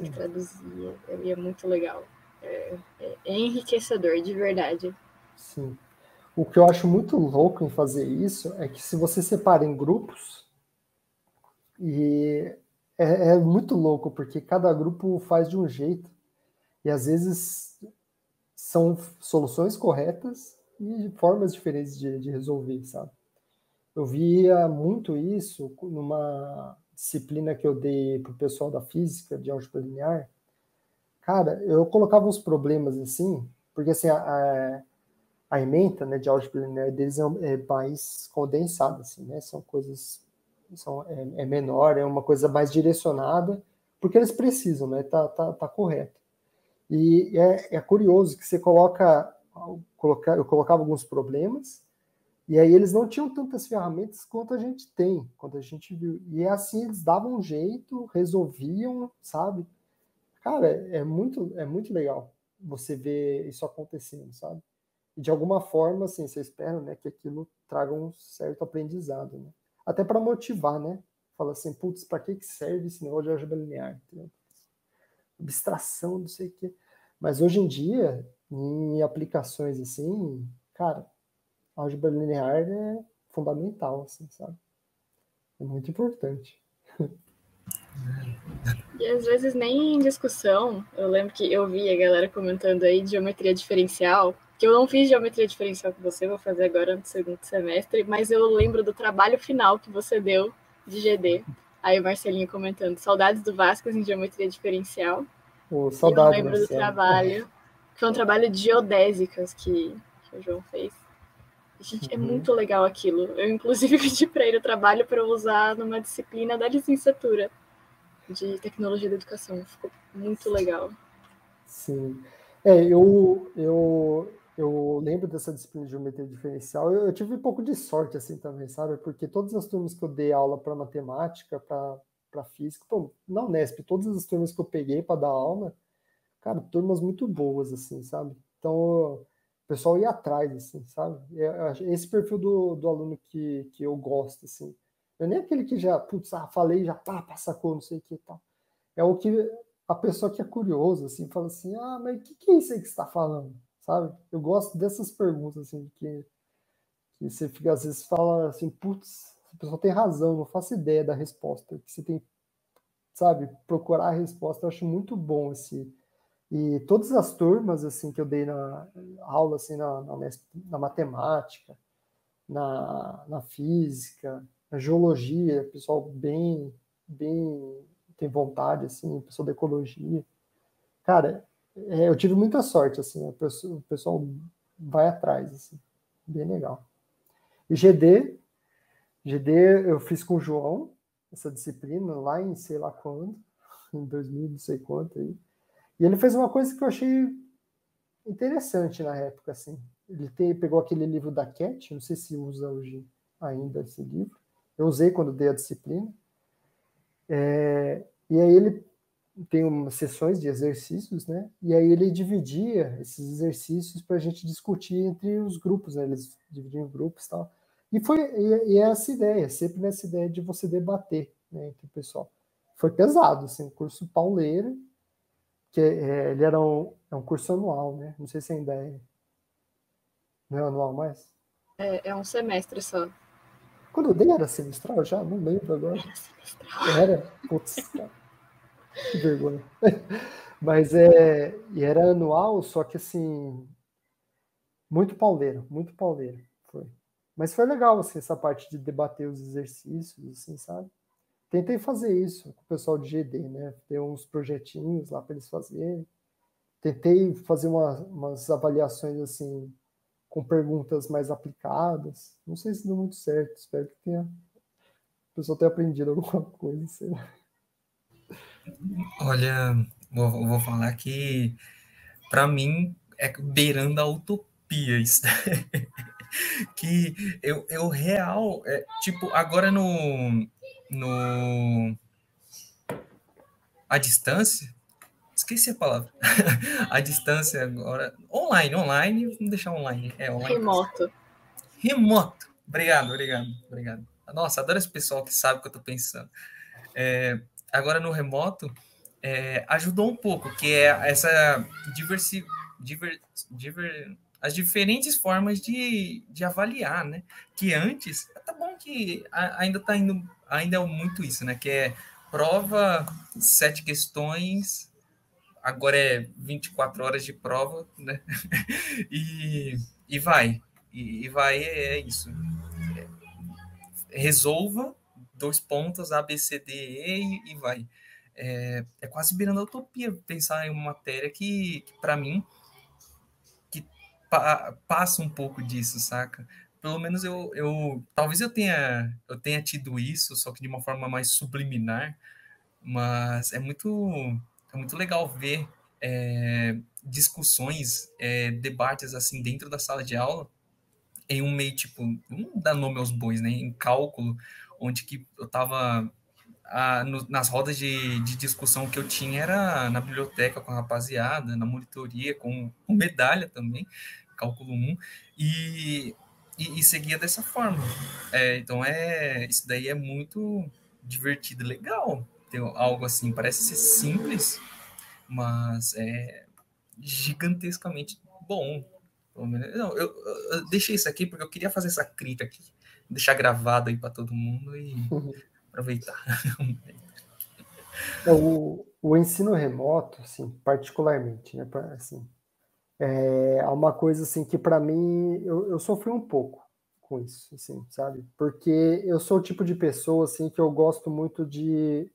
tem que traduzir. É, é muito legal. É, é, é enriquecedor, de verdade. Sim. O que eu acho muito louco em fazer isso é que se você separa em grupos, e é, é, muito louco, porque cada grupo faz de um jeito, e às vezes são soluções corretas e formas diferentes de, de resolver, sabe? Eu via muito isso numa disciplina que eu dei para o pessoal da física, de álgebra linear, cara, eu colocava uns problemas assim, porque assim, a, a, a ementa né, de álgebra linear deles é, é, mais condensada, assim, né? São coisas, são, é, é, menor, é uma coisa mais direcionada, porque eles precisam, né? Tá, tá, tá correto. E é, é curioso que você coloca, coloca, eu colocava alguns problemas, e aí eles não tinham tantas ferramentas quanto a gente tem, quanto a gente viu. E é assim eles davam um jeito, resolviam, sabe? Cara, é muito, é muito legal você ver isso acontecendo, sabe? E de alguma forma, assim, você espera, né, que aquilo traga um certo aprendizado, né? Até para motivar, né? Fala assim, putz, para que que serve esse negócio de álgebra linear? Abstração, não sei o quê. Mas hoje em dia, em aplicações assim, cara, álgebra linear é fundamental, assim, sabe? É muito importante. E às vezes nem em discussão, eu lembro que eu vi a galera comentando aí de geometria diferencial, que eu não fiz geometria diferencial com você, vou fazer agora no segundo semestre, mas eu lembro do trabalho final que você deu de GD. Aí o Marcelinho comentando, saudades do Vasco em geometria diferencial. Oh, saudades. Eu lembro do trabalho, que foi um trabalho de geodésicas que, que o João fez. Gente, é uhum. muito legal aquilo. Eu, inclusive, pedi para ele o trabalho para usar numa disciplina da licenciatura de tecnologia da educação. Ficou muito legal. Sim. É, eu, eu, eu lembro dessa disciplina de geometria diferencial. Eu, eu tive um pouco de sorte, assim, também, sabe? Porque todas as turmas que eu dei aula para matemática, para física, pô, na Unesp, todas as turmas que eu peguei para dar aula, cara, turmas muito boas, assim, sabe? Então, o pessoal ia atrás, assim, sabe? Esse perfil do, do aluno que, que eu gosto, assim. Não é nem aquele que já, putz, ah, falei, já tá, passacou, não sei o que e tal. É o que a pessoa que é curiosa, assim, fala assim, ah, mas o que, que é isso aí que você está falando? Sabe? Eu gosto dessas perguntas, assim, que, que você fica, às vezes, fala assim, putz, a pessoa tem razão, não faço ideia da resposta, que você tem, sabe, procurar a resposta. Eu acho muito bom esse e todas as turmas assim que eu dei na aula assim na, na, na matemática, na, na física, na geologia, pessoal bem bem tem vontade assim, pessoal da ecologia. Cara, é, eu tive muita sorte assim, pessoa, o pessoal vai atrás assim, bem legal. E GD, GD eu fiz com o João essa disciplina lá em sei lá quando, em 2000, não sei quanto aí. E ele fez uma coisa que eu achei interessante na época, assim. Ele te, pegou aquele livro da Cat, não sei se usa hoje ainda esse livro. Eu usei quando dei a disciplina. É, e aí ele tem umas sessões de exercícios, né? E aí ele dividia esses exercícios para a gente discutir entre os grupos, né? Eles dividiam grupos e tal. E foi e, e é essa ideia, sempre nessa ideia de você debater né, entre o pessoal. Foi pesado, assim, curso pauleiro, que é, ele era um, é um curso anual, né? Não sei se ainda é. Não é anual mais? É, é um semestre só. Quando eu dei era semestral já? Não lembro agora. Era semestral. Era? Putz, que vergonha. Mas é. E era anual, só que assim. Muito pauleiro, muito pauleiro. Foi. Mas foi legal, assim, essa parte de debater os exercícios, assim, sabe? Tentei fazer isso com o pessoal de GD, né? Ter uns projetinhos lá para eles fazerem. tentei fazer uma, umas avaliações assim com perguntas mais aplicadas. Não sei se deu muito certo, espero que tenha o pessoal tenha aprendido alguma coisa, sei lá. Olha, vou, vou falar que para mim é beirando a utopia isso. que eu, eu real, é, tipo, agora no, no a distância, esqueci a palavra, a distância agora, online, online, vamos deixar online, é online. Remoto. Remoto, obrigado, obrigado, obrigado. Nossa, adoro esse pessoal que sabe o que eu tô pensando. É, agora no remoto, é, ajudou um pouco, que é essa diversi, diver, diver, as diferentes formas de, de avaliar, né? Que antes, tá bom que ainda tá indo, ainda é muito isso, né? Que é prova, sete questões, agora é 24 horas de prova, né? e, e vai, e, e vai, é, é isso. É, resolva dois pontos, A, B, C, D, E e, vai. É, é, quase beirando a utopia pensar em uma matéria que, que para mim, pa passa um pouco disso, saca? Pelo menos eu, eu talvez eu tenha eu tenha tido isso, só que de uma forma mais subliminar, mas é muito é muito legal ver é, discussões, é, debates assim dentro da sala de aula em um meio tipo, não dá nome aos bois, né? Em cálculo, onde que eu tava a, no, nas rodas de, de, discussão que eu tinha era na biblioteca com a rapaziada, na monitoria, com, com medalha também, cálculo 1, e, e, e seguia dessa forma. É, então, é, isso daí é muito divertido, legal ter algo assim, parece ser simples, mas é gigantescamente bom. Não, eu, eu, deixei isso aqui porque eu queria fazer essa crítica aqui, deixar gravado aí para todo mundo e aproveitar. É, o, o ensino remoto, assim, particularmente, né, assim, é uma coisa assim que para mim eu, eu sofri um pouco com isso, assim, sabe? Porque eu sou o tipo de pessoa assim que eu gosto muito de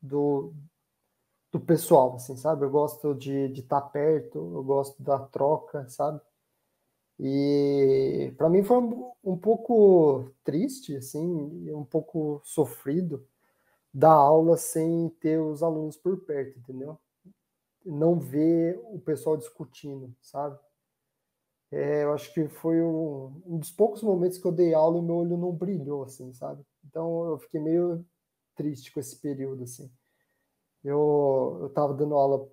do, do pessoal, assim, sabe? Eu gosto de estar tá perto, eu gosto da troca, sabe? E para mim foi um, pouco triste, assim, um pouco sofrido dar aula sem ter os alunos por perto, entendeu? não ver o pessoal discutindo, sabe? É, eu acho que foi um, um, dos poucos momentos que eu dei aula e meu olho não brilhou, assim, sabe? Então eu fiquei meio triste com esse período, assim. Eu, eu tava dando aula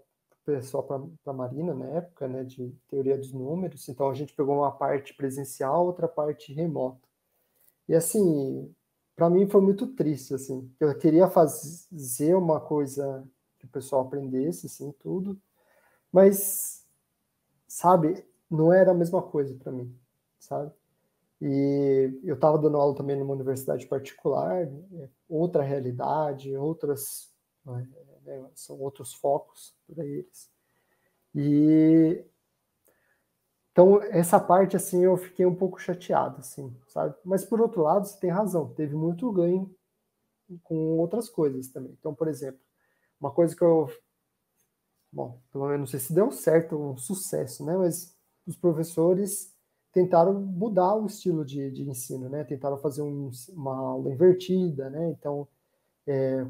pessoal para Marina na época, né, de teoria dos números, então a gente pegou uma parte presencial, outra parte remota. E assim, para mim foi muito triste, assim. Eu queria fazer uma coisa que o pessoal aprendesse, assim, tudo. Mas, sabe, não era a mesma coisa para mim, sabe? E eu estava dando aula também numa universidade particular, né, outra realidade, outras, né, são outros focos para eles. E então essa parte assim eu fiquei um pouco chateado, assim, sabe? Mas por outro lado, você tem razão, teve muito ganho com outras coisas também. Então, por exemplo, uma coisa que eu. Bom, pelo menos não sei se deu certo, um sucesso, né? Mas os professores tentaram mudar o estilo de, de ensino, né? Tentaram fazer um, uma aula invertida, né? Então, é,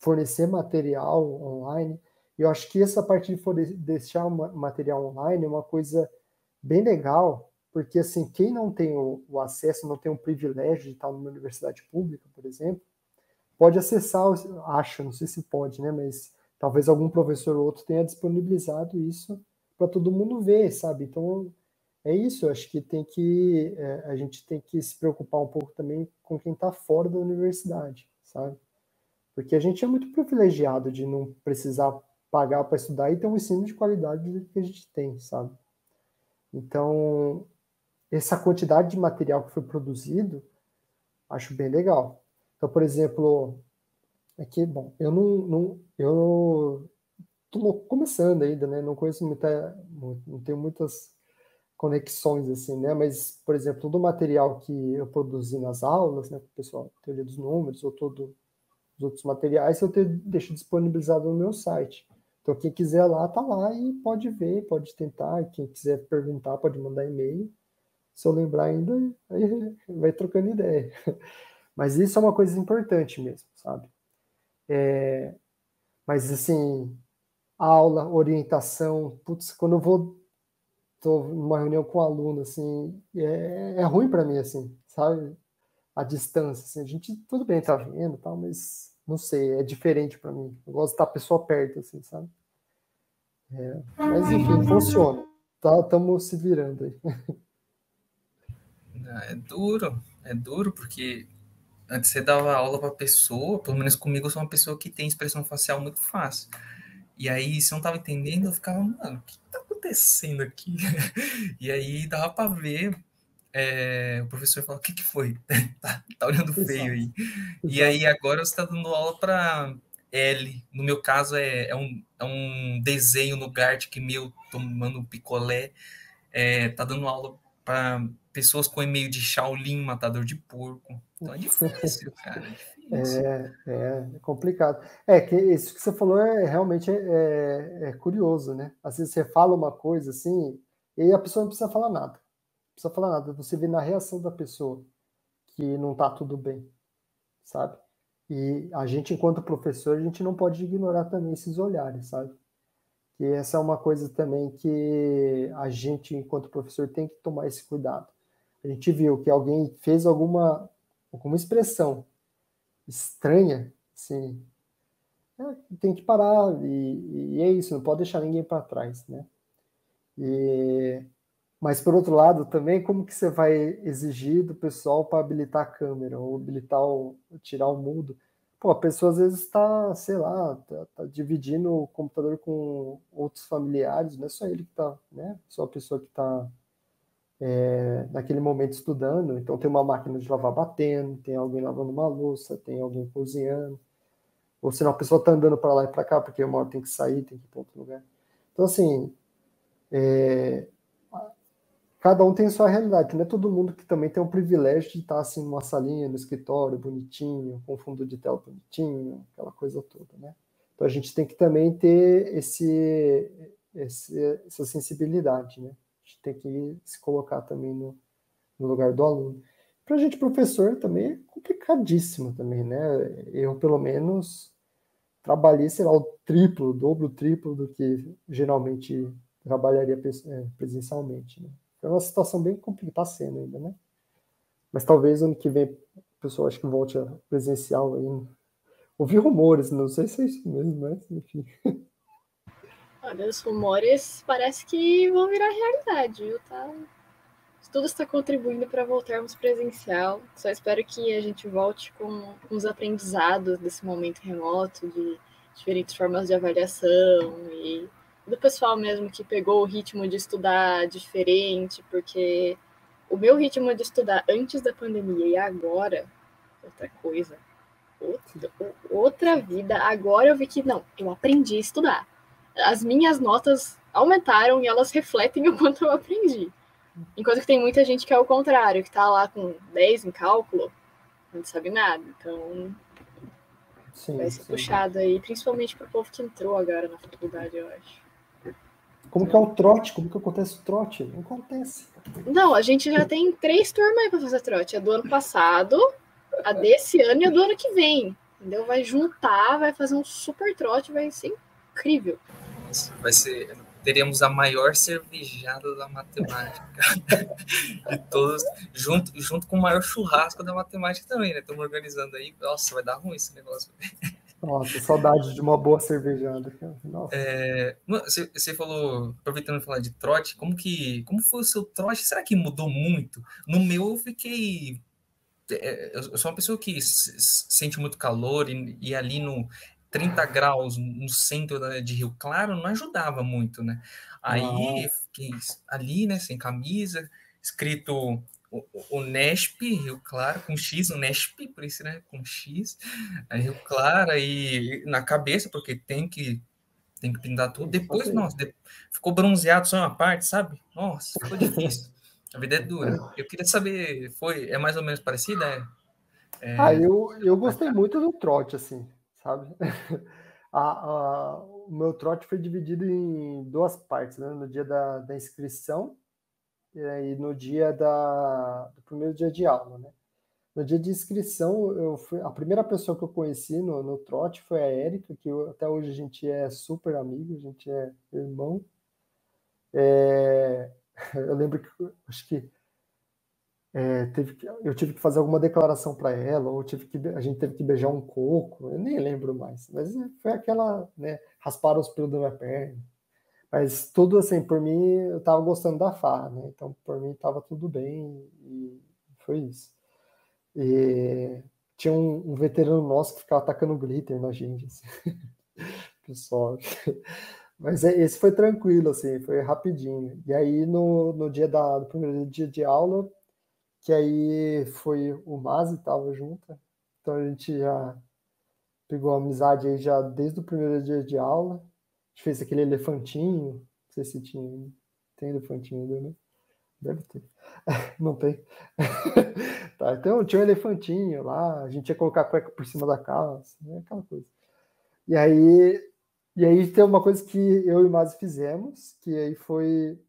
fornecer material online. Eu acho que essa parte de deixar material online é uma coisa bem legal, porque assim, quem não tem o, o acesso, não tem o privilégio de estar numa universidade pública, por exemplo, pode acessar, acho, não sei se pode, né? Mas talvez algum professor ou outro tenha disponibilizado isso para todo mundo ver, sabe? Então é isso. Eu acho que tem que é, a gente tem que se preocupar um pouco também com quem está fora da universidade, sabe? Porque a gente é muito privilegiado de não precisar pagar para estudar e ter um ensino de qualidade que a gente tem, sabe? Então, essa quantidade de material que foi produzido, acho bem legal. Então, por exemplo, aqui, bom, eu não, não eu estou começando ainda, né? Não conheço muita, não tenho muitas conexões assim, né? Mas, por exemplo, todo o material que eu produzi nas aulas, né, pessoal, teoria dos números ou todo os outros materiais, eu te, deixo disponibilizado no meu site. Então, quem quiser lá, tá lá e pode ver, pode tentar. Quem quiser perguntar, pode mandar e-mail. Se eu lembrar ainda, aí vai trocando ideia. Mas isso é uma coisa importante mesmo, sabe? É, mas, assim, aula, orientação, putz, quando eu vou tô numa reunião com um aluno, assim, é, é ruim para mim, assim, sabe? A distância, assim, a gente, tudo bem, tá vendo tal, mas não sei, é diferente para mim. Eu gosto de estar a pessoa perto, assim, sabe? É, mas, enfim, funciona. Estamos tá, se virando aí. É duro, é duro, porque antes você dava aula para pessoa, pelo menos comigo, eu sou uma pessoa que tem expressão facial muito fácil. E aí, se eu não tava entendendo, eu ficava, mano, o que tá acontecendo aqui? e aí dava para ver. É, o professor falou: o que, que foi? tá, tá, olhando feio aí. E aí, agora você está dando aula para L. No meu caso, é, é, um, é um desenho no Gartic meu tomando picolé. É, tá dando aula para pessoas com e-mail de Shaolin, matador de porco. Então é difícil, cara. É, difícil. é, é, complicado. É que isso que você falou é realmente é, é, curioso, né? Às vezes você fala uma coisa assim, e a pessoa não precisa falar nada. Precisa falar nada. Você vê na reação da pessoa que não tá tudo bem, sabe? E a gente, enquanto professor, a gente não pode ignorar também esses olhares, sabe? E essa é uma coisa também que a gente, enquanto professor, tem que tomar esse cuidado. A gente viu que alguém fez alguma, alguma expressão estranha, assim, é, tem que parar, e, e, é isso, não pode deixar ninguém para trás, né? E, mas, por outro lado, também, como que você vai exigir do pessoal para habilitar a câmera, ou habilitar, o, tirar o mudo? Pô, a pessoa às vezes está, sei lá, tá, tá, dividindo o computador com outros familiares, não é só ele que está, né? Só a pessoa que está é, naquele momento estudando. Então tem uma máquina de lavar batendo, tem alguém lavando uma louça, tem alguém cozinhando. Ou senão a pessoa está andando para lá e para cá, porque uma hora tem que sair, tem que ir para outro lugar. Então, assim, é, cada um tem sua realidade, não é todo mundo que também tem o privilégio de estar assim numa salinha, no escritório, bonitinho, com fundo de tela bonitinho, aquela coisa toda, né? Então a gente tem que também ter esse, esse essa sensibilidade, né? A gente tem que se colocar também no, no lugar do aluno. Para a gente, professor, também é complicadíssimo também, né? Eu, pelo menos, trabalhei, sei lá, o triplo, o dobro, o triplo do que geralmente trabalharia é, presencialmente, né? É uma situação bem complicada, tá sendo ainda, né? Mas talvez ano que vem o pessoal acho que volte a presencial aí. Ouvi rumores, não sei se é isso mesmo, mas enfim. Olha, os rumores parece que vão virar realidade, viu? Tá... Tudo está contribuindo para voltarmos presencial. Só espero que a gente volte com, os aprendizados desse momento remoto, de diferentes formas de avaliação e do pessoal mesmo que pegou o ritmo de estudar diferente, porque o meu ritmo de estudar antes da pandemia e agora, outra coisa. Outra, outra vida. Agora eu vi que não, eu aprendi a estudar. As minhas notas aumentaram e elas refletem o quanto eu aprendi. Enquanto que tem muita gente que é o contrário, que tá lá com 10 em cálculo, não sabe nada. Então, sim, vai ser sim. puxado aí, principalmente para o povo que entrou agora na faculdade, eu acho. Como que é o trote? Como que acontece o trote? Não acontece. Não, a gente já tem três turmas aí para fazer trote. A do ano passado, a desse ano e a do ano que vem. Entendeu? Vai juntar, vai fazer um super trote, vai ser incrível. Vai ser. Teremos a maior cervejada da matemática de todos, junto, junto com o maior churrasco da matemática também, né? Estamos organizando aí. Nossa, vai dar ruim esse negócio. Nossa, saudade de uma boa cervejada. É, você, você, falou, aproveitando falar de trote, como que como foi o seu trote? Será que mudou muito? No meu eu fiquei. É, eu sou uma pessoa que sente muito calor e, e ali no 30 graus no centro de Rio Claro não ajudava muito, né? Aí fiquei ali, né, sem camisa, escrito o, o Nesp, Rio Claro, com X, o Nesp, por isso, né, com X, aí Rio Claro, aí na cabeça, porque tem que tem que pintar tudo. Depois, nossa, ficou bronzeado só uma parte, sabe? Nossa, ficou difícil. A vida é dura. Eu queria saber, foi, é mais ou menos parecida? É, é... Ah, eu, eu gostei muito do trote, assim, sabe? a, a, o meu trote foi dividido em duas partes, né? No dia da, da inscrição e no dia da, do primeiro dia de aula, né? No dia de inscrição, eu fui, a primeira pessoa que eu conheci no, no trote foi a Érica, que eu, até hoje a gente é super amigo, a gente é irmão. É, eu lembro que acho que é, teve eu tive que fazer alguma declaração para ela, ou tive que, a gente teve que beijar um coco, eu nem lembro mais, mas foi aquela, né, raspar os pelos da minha perna. Mas tudo assim, por mim, eu tava gostando da farra, né? Então, por mim, tava tudo bem e foi isso. E tinha um, um veterano nosso que ficava atacando glitter na gente, assim. pessoal. Mas é, esse foi tranquilo, assim, foi rapidinho. E aí, no, no dia da, do primeiro dia de aula, que aí foi o Mazi tava junto, então a gente já pegou amizade aí já desde o primeiro dia de aula. Gente fez aquele elefantinho, não sei se tinha, tem elefantinho ainda, né? Deve ter. Não tem. tá, então tinha um elefantinho lá, a gente ia colocar a cueca por cima da calça, né? aquela coisa. E aí, e aí tem uma coisa que eu e o Mazi fizemos, que aí foi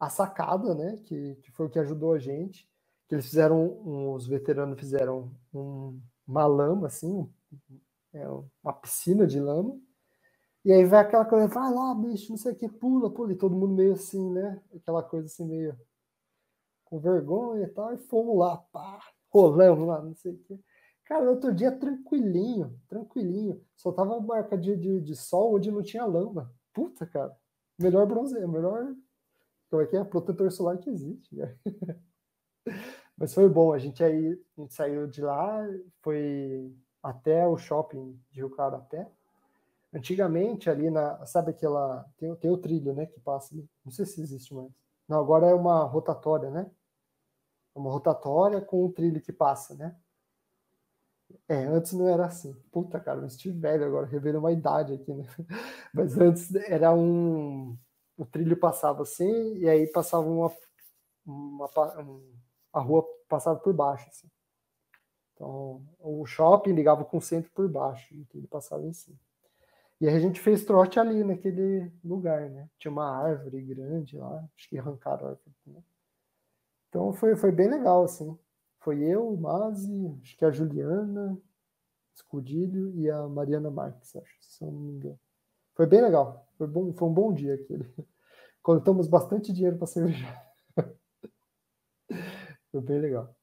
a sacada, né? Que, que foi o que ajudou a gente que eles fizeram, um, os veteranos fizeram um, uma lama, assim, é, uma piscina de lama, e aí vai aquela coisa, vai lá, bicho, não sei o que, pula, pula, e todo mundo meio assim, né? Aquela coisa assim, meio com vergonha e tal, e fomos lá, pá, rolamos lá, não sei o que. Cara, outro dia tranquilinho, tranquilinho. Só tava marca de, de, de sol onde não tinha lama. Puta, cara. Melhor bronze, melhor. Como é que é? Protetor solar que existe. Mas foi bom, a gente aí a gente saiu de lá, foi até o shopping de Rio Claro a pé. Antigamente, ali na. Sabe aquela. Tem, tem o trilho, né? Que passa ali. Não sei se existe mais. Não, agora é uma rotatória, né? É uma rotatória com um trilho que passa, né? É, antes não era assim. Puta, cara, eu estive velho agora, revelei uma idade aqui, né? Mas antes era um. O trilho passava assim, e aí passava uma, uma, um, a rua passava por baixo. Assim. Então, o shopping ligava com o centro por baixo, e ele passava em cima. E a gente fez trote ali naquele lugar, né? Tinha uma árvore grande lá, acho que arrancaram a árvore. Né? Então foi, foi bem legal, assim. Foi eu, o Mazi, acho que a Juliana, Escudilho e a Mariana Marques, acho, se eu não me engano. Foi bem legal. Foi, bom, foi um bom dia aquele. Coletamos bastante dinheiro para cervejar. Foi bem legal.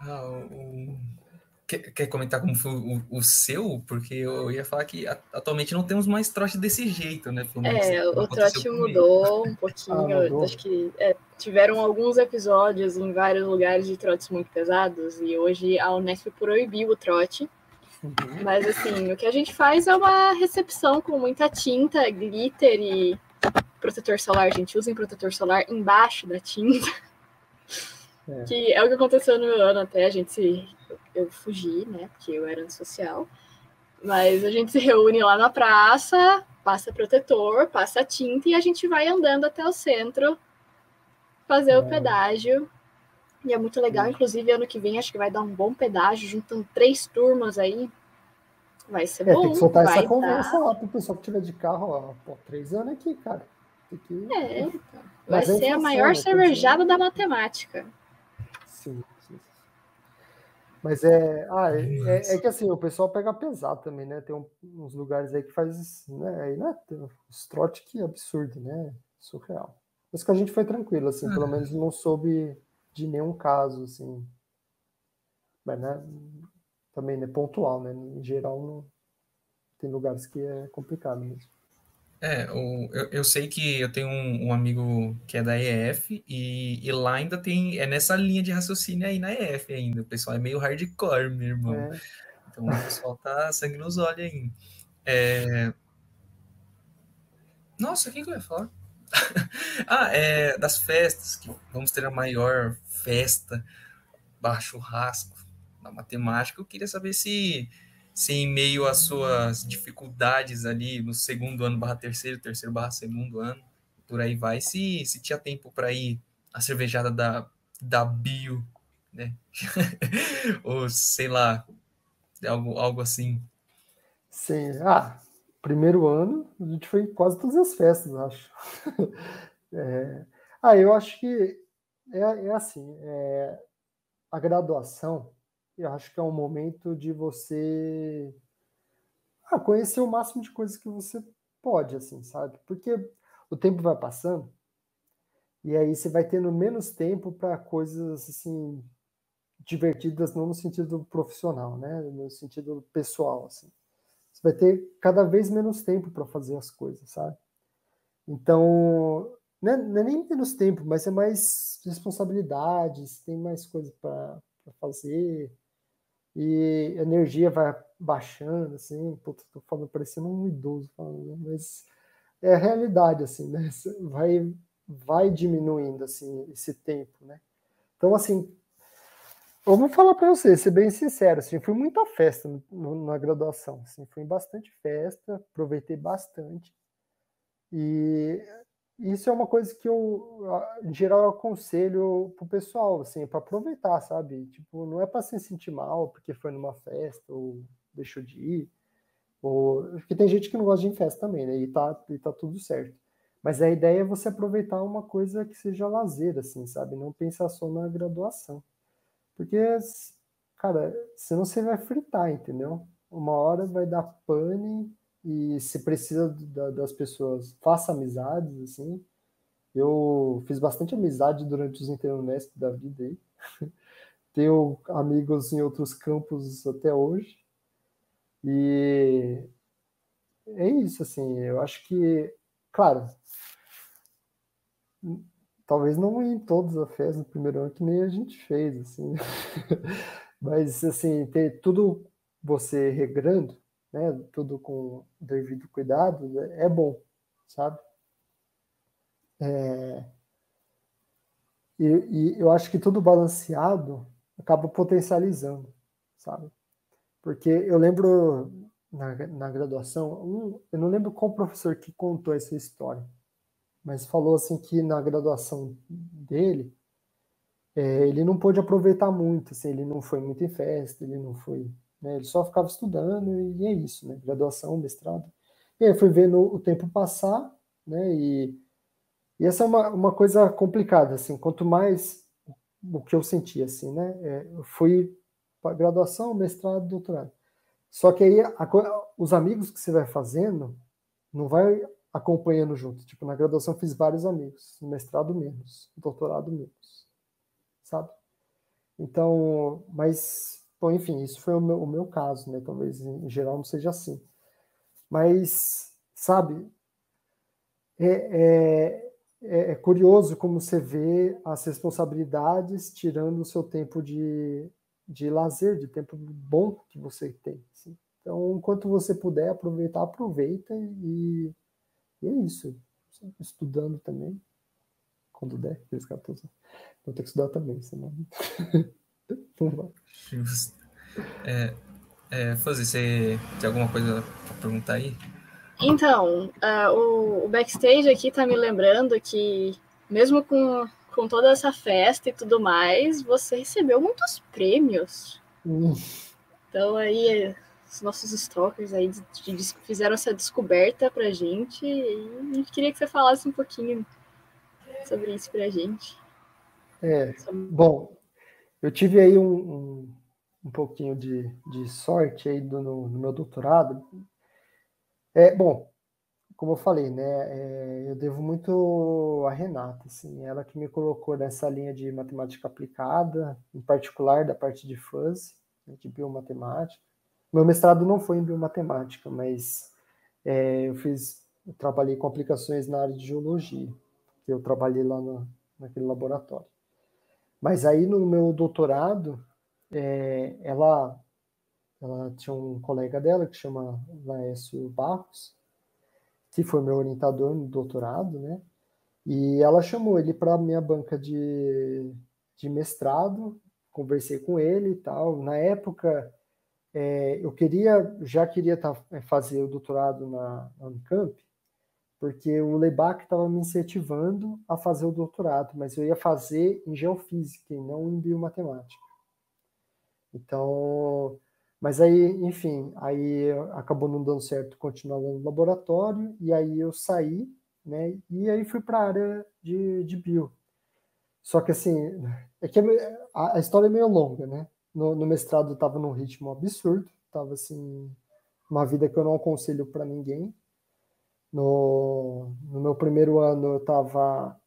Ah, o... quer, quer, comentar como foi o, o, seu? Porque eu ia falar que atualmente não temos mais trote desse jeito, né? É, o trote mudou um pouquinho. Ah, mudou. Acho que é, tiveram alguns episódios em vários lugares de trotes muito pesados e hoje a Unesp proibiu o trote. Uhum. Mas assim, o que a gente faz é uma recepção com muita tinta, glitter e protetor solar. A gente usa em protetor solar embaixo da tinta. É. Que é o que aconteceu no meu ano até, a gente se. Eu fugi, né? Porque eu era antissocial. Mas a gente se reúne lá na praça, passa protetor, passa tinta e a gente vai andando até o centro fazer é. o pedágio. E é muito legal, inclusive ano que vem acho que vai dar um bom pedágio, juntando três turmas aí. Vai ser é, bom. Tem que soltar essa conversa dar... lá pro pessoal que tiver de carro, ó, pô, três anos aqui, cara. Que... É, então. vai ser a maior cervejada da matemática. Sim. Mas é, ah, é, é, é, que assim, o pessoal pega pesado também, né? Tem um, uns lugares aí que faz, né? Aí, né? Trote que é absurdo, né? Surreal. Mas que a gente foi tranquilo, assim, pelo menos não soube de nenhum caso, assim. Mas, né? Também, né? Pontual, né? Em geral, não... tem lugares que é complicado mesmo. É, eu, eu sei que eu tenho um, um amigo que é da EF e, e, lá ainda tem, é nessa linha de raciocínio aí na EF ainda. O pessoal é meio hardcore, meu irmão. É. Então o pessoal tá sangue nos olhos ainda. É... Nossa, o que, que eu ia falar? ah, é das festas, que vamos ter a maior festa, baixo churrasco na matemática. Eu queria saber se se em meio às suas dificuldades ali no segundo ano barra terceiro, terceiro barra segundo ano, por aí vai, se, se tinha tempo para ir a cervejada da, da Bio, né? Ou sei lá, algo, algo assim. Sim, ah, primeiro ano, a gente foi quase todas as festas, acho. é, ah, eu acho que é, é assim, é, a graduação, eu acho que é um momento de você ah, conhecer o máximo de coisas que você pode, assim, sabe? Porque o tempo vai passando e aí você vai tendo menos tempo para coisas assim divertidas, não no sentido profissional, né? No sentido pessoal, assim. Você vai ter cada vez menos tempo para fazer as coisas, sabe? Então, não é, não é, nem menos tempo, mas é mais responsabilidades, tem mais coisas para fazer, e a energia vai baixando, assim, tô falando, parecendo um idoso falando, né? mas é a realidade, assim, né? Vai, vai diminuindo, assim, esse tempo, né? Então, assim, eu vou falar para você, ser bem sincero, assim, fui muita festa no, na graduação, assim, fui em bastante festa, aproveitei bastante, e isso é uma coisa que eu, em geral, aconselho pro pessoal, assim, para aproveitar, sabe? Tipo, não é para se sentir mal porque foi numa festa ou deixou de ir, ou porque tem gente que não gosta de ir em festa também, né? E tá, e tá tudo certo. Mas a ideia é você aproveitar uma coisa que seja lazer, assim, sabe? Não pensar só na graduação. Porque, cara, senão você vai fritar, entendeu? Uma hora vai dar pane e se precisa da, das pessoas, faça amizades, assim. Eu fiz bastante amizade durante os Interunesp da vida aí. Tenho amigos em outros campos até hoje. E é isso, assim, eu acho que, claro, talvez não em todas as festas no primeiro ano que nem a gente fez, assim, mas, assim, ter tudo você regrando, né, tudo com devido cuidado, é bom, sabe? É, e, e, eu acho que tudo balanceado acaba potencializando, sabe? Porque eu lembro na, na graduação, um, eu não lembro qual professor que contou essa história, mas falou assim que na graduação dele, é, ele não pôde aproveitar muito, assim, ele não foi muito em festa, ele não foi né? Ele só ficava estudando e é isso, né? Graduação, mestrado. E aí fui vendo o tempo passar, né? E, e essa é uma, uma coisa complicada, assim. Quanto mais o que eu senti, assim, né? É, eu fui para graduação, mestrado, doutorado. Só que aí a, os amigos que você vai fazendo não vai acompanhando junto. Tipo, na graduação fiz vários amigos, mestrado menos, no doutorado menos, sabe? Então, mas Bom, enfim, isso foi o meu, o meu caso, né? Talvez em geral não seja assim. Mas, sabe, é, é, é, é curioso como você vê as responsabilidades tirando o seu tempo de, de lazer, de tempo bom que você tem. Assim. Então, enquanto você puder aproveitar, aproveita e, e é isso. Estudando também, quando der, aqueles 14. Vou ter que estudar também, senão. Justo. É, é, Fuzzy, você tem alguma coisa para perguntar aí? Então, uh, o, o, backstage aqui tá me lembrando que, mesmo com, com toda essa festa e tudo mais, você recebeu muitos prêmios. Hum. Então, aí, os nossos stalkers aí de, de, fizeram essa descoberta pra gente e a gente queria que você falasse um pouquinho sobre isso pra gente. É, bom, eu tive aí um, um, um pouquinho de, de sorte aí do, no, no, meu doutorado. É, bom, como eu falei, né, é, eu devo muito a Renata, assim, ela que me colocou nessa linha de matemática aplicada, em particular da parte de fuzz, né, de biomatemática. Meu mestrado não foi em biomatemática, mas é, eu fiz, eu trabalhei com aplicações na área de geologia, que eu trabalhei lá no, naquele laboratório. Mas aí no meu doutorado, é, ela, ela tinha um colega dela que chama Laércio Barros, que foi meu orientador no doutorado, né? E ela chamou ele para minha banca de, de mestrado, conversei com ele e tal. Na época, é, eu queria, já queria tá, é, fazer o doutorado na, na Unicamp, porque o Lebac estava me incentivando a fazer o doutorado, mas eu ia fazer em geofísica e não em biomatemática. Então, Mas aí, enfim, aí acabou não dando certo continuar no laboratório, e aí eu saí, né? E aí fui para a área de, de bio. Só que assim, é que a, a história é meio longa, né? No, no mestrado eu estava num ritmo absurdo, estava assim, uma vida que eu não aconselho para ninguém. No, no meu primeiro ano eu estava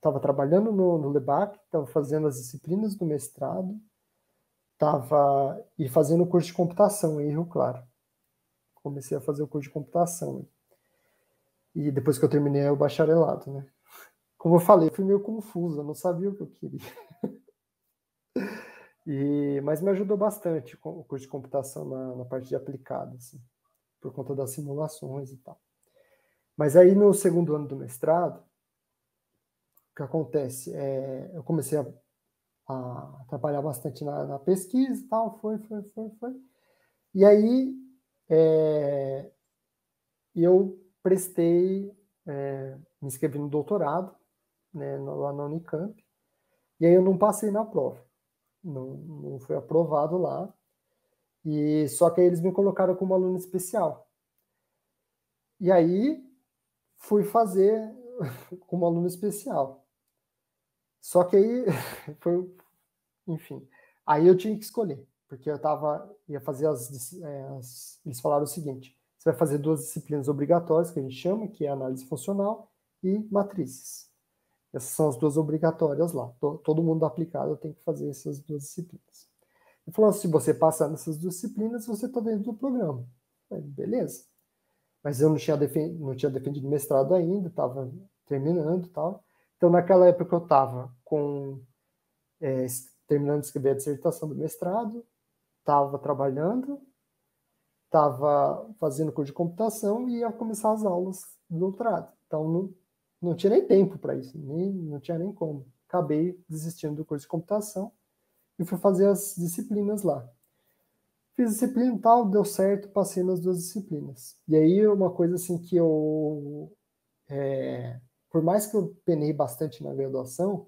tava trabalhando no, no LEBAC, estava fazendo as disciplinas do mestrado, estava e fazendo o curso de computação em Rio Claro. Comecei a fazer o curso de computação. E depois que eu terminei o bacharelado, né? Como eu falei, fui meio confuso, eu não sabia o que eu queria. e, mas me ajudou bastante o curso de computação na, na parte de aplicado, assim, por conta das simulações e tal. Mas aí no segundo ano do mestrado, o que acontece? É, eu comecei a a trabalhar bastante na, na, pesquisa e tal, foi, foi, foi, foi. E aí é, eu prestei, é, me inscrevi no doutorado, né, lá na Unicamp, e aí eu não passei na prova, não, não fui aprovado lá, e só que aí eles me colocaram como aluno especial. E aí fui fazer como aluno especial. Só que aí foi, enfim, aí eu tinha que escolher, porque eu tava, ia fazer as, é, as, eles falaram o seguinte, você vai fazer duas disciplinas obrigatórias, que a gente chama, que é análise funcional e matrizes. Essas são as duas obrigatórias lá. Todo mundo aplicado tem que fazer essas duas disciplinas. Ele falou, se você passar nessas duas disciplinas, você está dentro do programa. Falei, beleza. Mas eu não tinha, defendido, não tinha defendido mestrado ainda, estava terminando e tal. Então, naquela época, eu estava com é, terminando de escrever a dissertação do mestrado, estava trabalhando, estava fazendo curso de computação e ia começar as aulas do doutorado. Então, não, não tinha nem tempo para isso, nem, não tinha nem como. Acabei desistindo do curso de computação e fui fazer as disciplinas lá. Fiz disciplina e tal, deu certo, passei nas duas disciplinas. E aí, uma coisa assim que eu. É, por mais que eu penei bastante na graduação,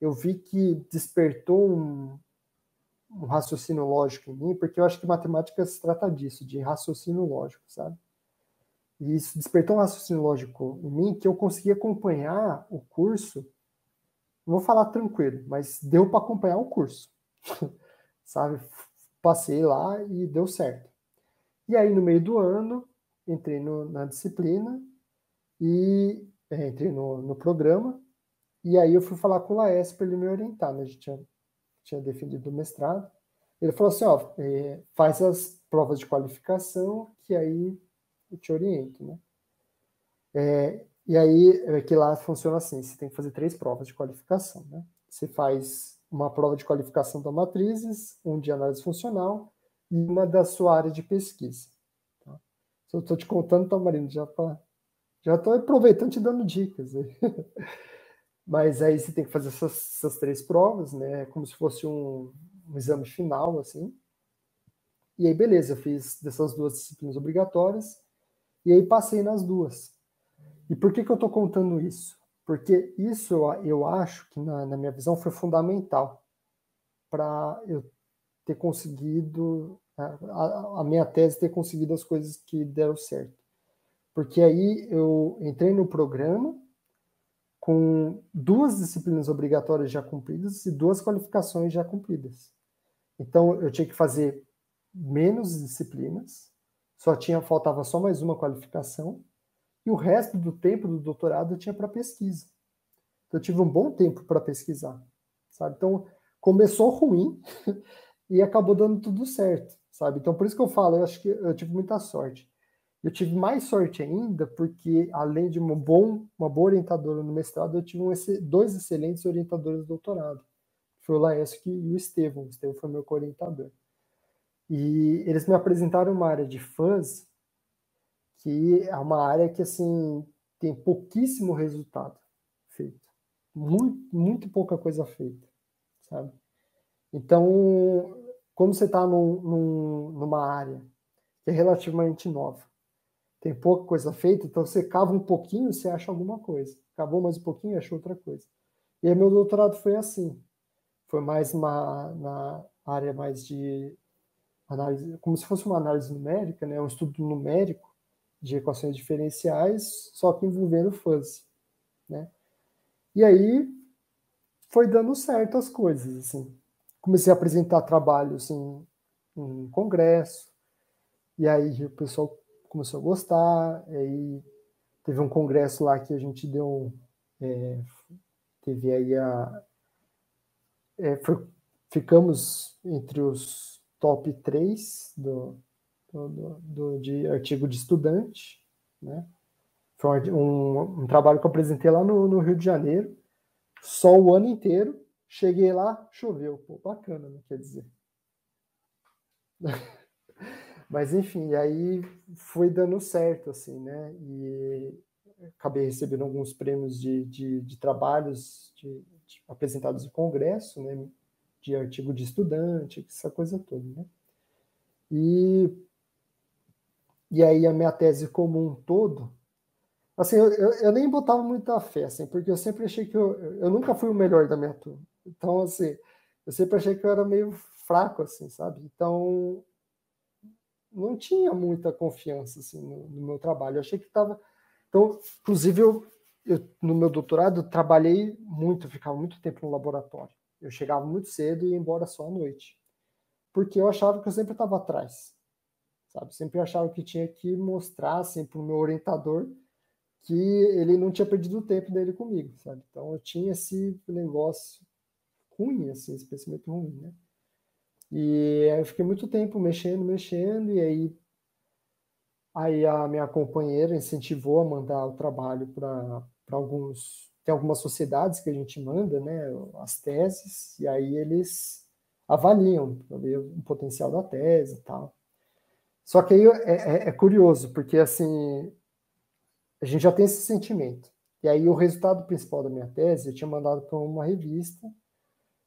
eu vi que despertou um, um raciocínio lógico em mim, porque eu acho que matemática se trata disso, de raciocínio lógico, sabe? E isso despertou um raciocínio lógico em mim que eu consegui acompanhar o curso, não vou falar tranquilo, mas deu para acompanhar o curso, sabe? Passei lá e deu certo. E aí, no meio do ano, entrei no, na disciplina e é, entrei no, no programa, e aí eu fui falar com o Laes para ele me orientar, né? A gente tinha, tinha defendido o mestrado. Ele falou assim, ó, é, faz as provas de qualificação, que aí eu te oriento, né? É, e aí, é que lá funciona assim, você tem que fazer três provas de qualificação, né? Você faz uma prova de qualificação da matrizes, um de análise funcional e uma da sua área de pesquisa. Tá? estou te contando, tá, já já estou aproveitando te dando dicas. Mas aí você tem que fazer essas, essas três provas, né? Como se fosse um, um, exame final, assim. E aí, beleza, eu fiz dessas duas disciplinas obrigatórias e aí passei nas duas. E por que, que eu estou contando isso? Porque isso eu acho que, na, na minha visão, foi fundamental para eu ter conseguido, a, a minha tese ter conseguido as coisas que deram certo. Porque aí eu entrei no programa, com duas disciplinas obrigatórias já cumpridas e duas qualificações já cumpridas. Então eu tinha que fazer menos disciplinas, só tinha faltava só mais uma qualificação e o resto do tempo do doutorado eu tinha para pesquisa. Então eu tive um bom tempo para pesquisar, sabe? Então começou ruim e acabou dando tudo certo, sabe? Então por isso que eu falo, eu acho que eu tive muita sorte. Eu tive mais sorte ainda, porque além de uma, bom, uma boa orientadora no mestrado, eu tive um, dois excelentes orientadores do doutorado. Foi o Laesc e o Estevão. O Estevão foi meu co-orientador. E eles me apresentaram uma área de fãs, que é uma área que, assim, tem pouquíssimo resultado feito. Muito, muito pouca coisa feita, sabe? Então, quando você está num, num, numa área que é relativamente nova, tem pouca coisa feita, então você cava um pouquinho, você acha alguma coisa. Cavou mais um pouquinho, achou outra coisa. E aí meu doutorado foi assim. Foi mais uma, na área mais de análise, como se fosse uma análise numérica, né, um estudo numérico de equações diferenciais, só que envolvendo fuzzy, né? E aí foi dando certo as coisas, assim. Comecei a apresentar trabalhos assim, em congresso, e aí o pessoal começou a gostar, aí teve um congresso lá que a gente deu, é, teve aí a, é, foi, ficamos entre os top 3 do, do, do, de artigo de estudante, né? Foi um, um, trabalho que eu apresentei lá no, no, Rio de Janeiro, só o ano inteiro. Cheguei lá, choveu. Pô, bacana, né? Quer dizer. Mas enfim, aí foi dando certo, assim, né? E acabei recebendo alguns prêmios de, de, de trabalhos de, de, apresentados em congresso, né? De artigo de estudante, essa coisa toda, né? E, e aí a minha tese como um todo, assim, eu, eu, eu nem botava muita fé, assim, porque eu sempre achei que eu, eu nunca fui o melhor da minha turma. Então, assim, eu sempre achei que eu era meio fraco, assim, sabe? Então, não tinha muita confiança assim, no, no meu trabalho. Eu achei que estava. Então, inclusive, eu, eu, no meu doutorado, eu trabalhei muito, ficava muito tempo no laboratório. Eu chegava muito cedo e ia embora só à noite. Porque eu achava que eu sempre estava atrás. Sabe? Sempre achava que tinha que mostrar assim, para o meu orientador que ele não tinha perdido o tempo dele comigo, sabe? Então eu tinha esse negócio ruim, assim, esse pensamento ruim, né? E aí eu fiquei muito tempo mexendo, mexendo, e aí, aí a minha companheira incentivou a mandar o trabalho para alguns. Tem algumas sociedades que a gente manda, né, as teses, e aí eles avaliam para ver o potencial da tese e tal. Só que aí é, é, é curioso, porque assim, a gente já tem esse sentimento. E aí o resultado principal da minha tese eu tinha mandado para uma revista,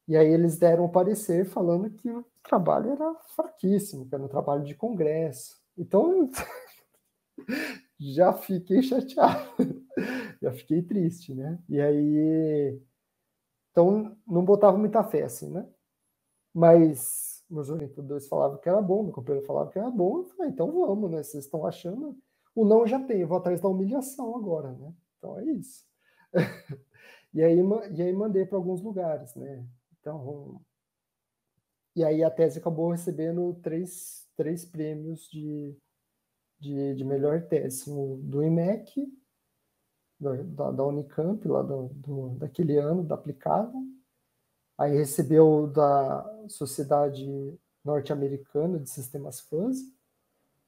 e aí eles deram um parecer falando que o trabalho era fraquíssimo, que era um trabalho de congresso. Então, já fiquei chateado, já fiquei triste, né? E aí, então, não botava muita fé, assim, né? Mas meus orientadores falavam que era bom, meu companheiro falava que era bom, eu falei, então vamos, né? Vocês estão achando? O não já tem, eu vou atrás da humilhação agora, né? Então é isso. e, aí, e aí mandei para alguns lugares, né? Então, e aí a tese acabou recebendo três, três prêmios de, de, de melhor tese, o do IMEC, da, da Unicamp, lá do, do, daquele ano, da aplicada, aí recebeu da Sociedade Norte-Americana de Sistemas Fuzzy,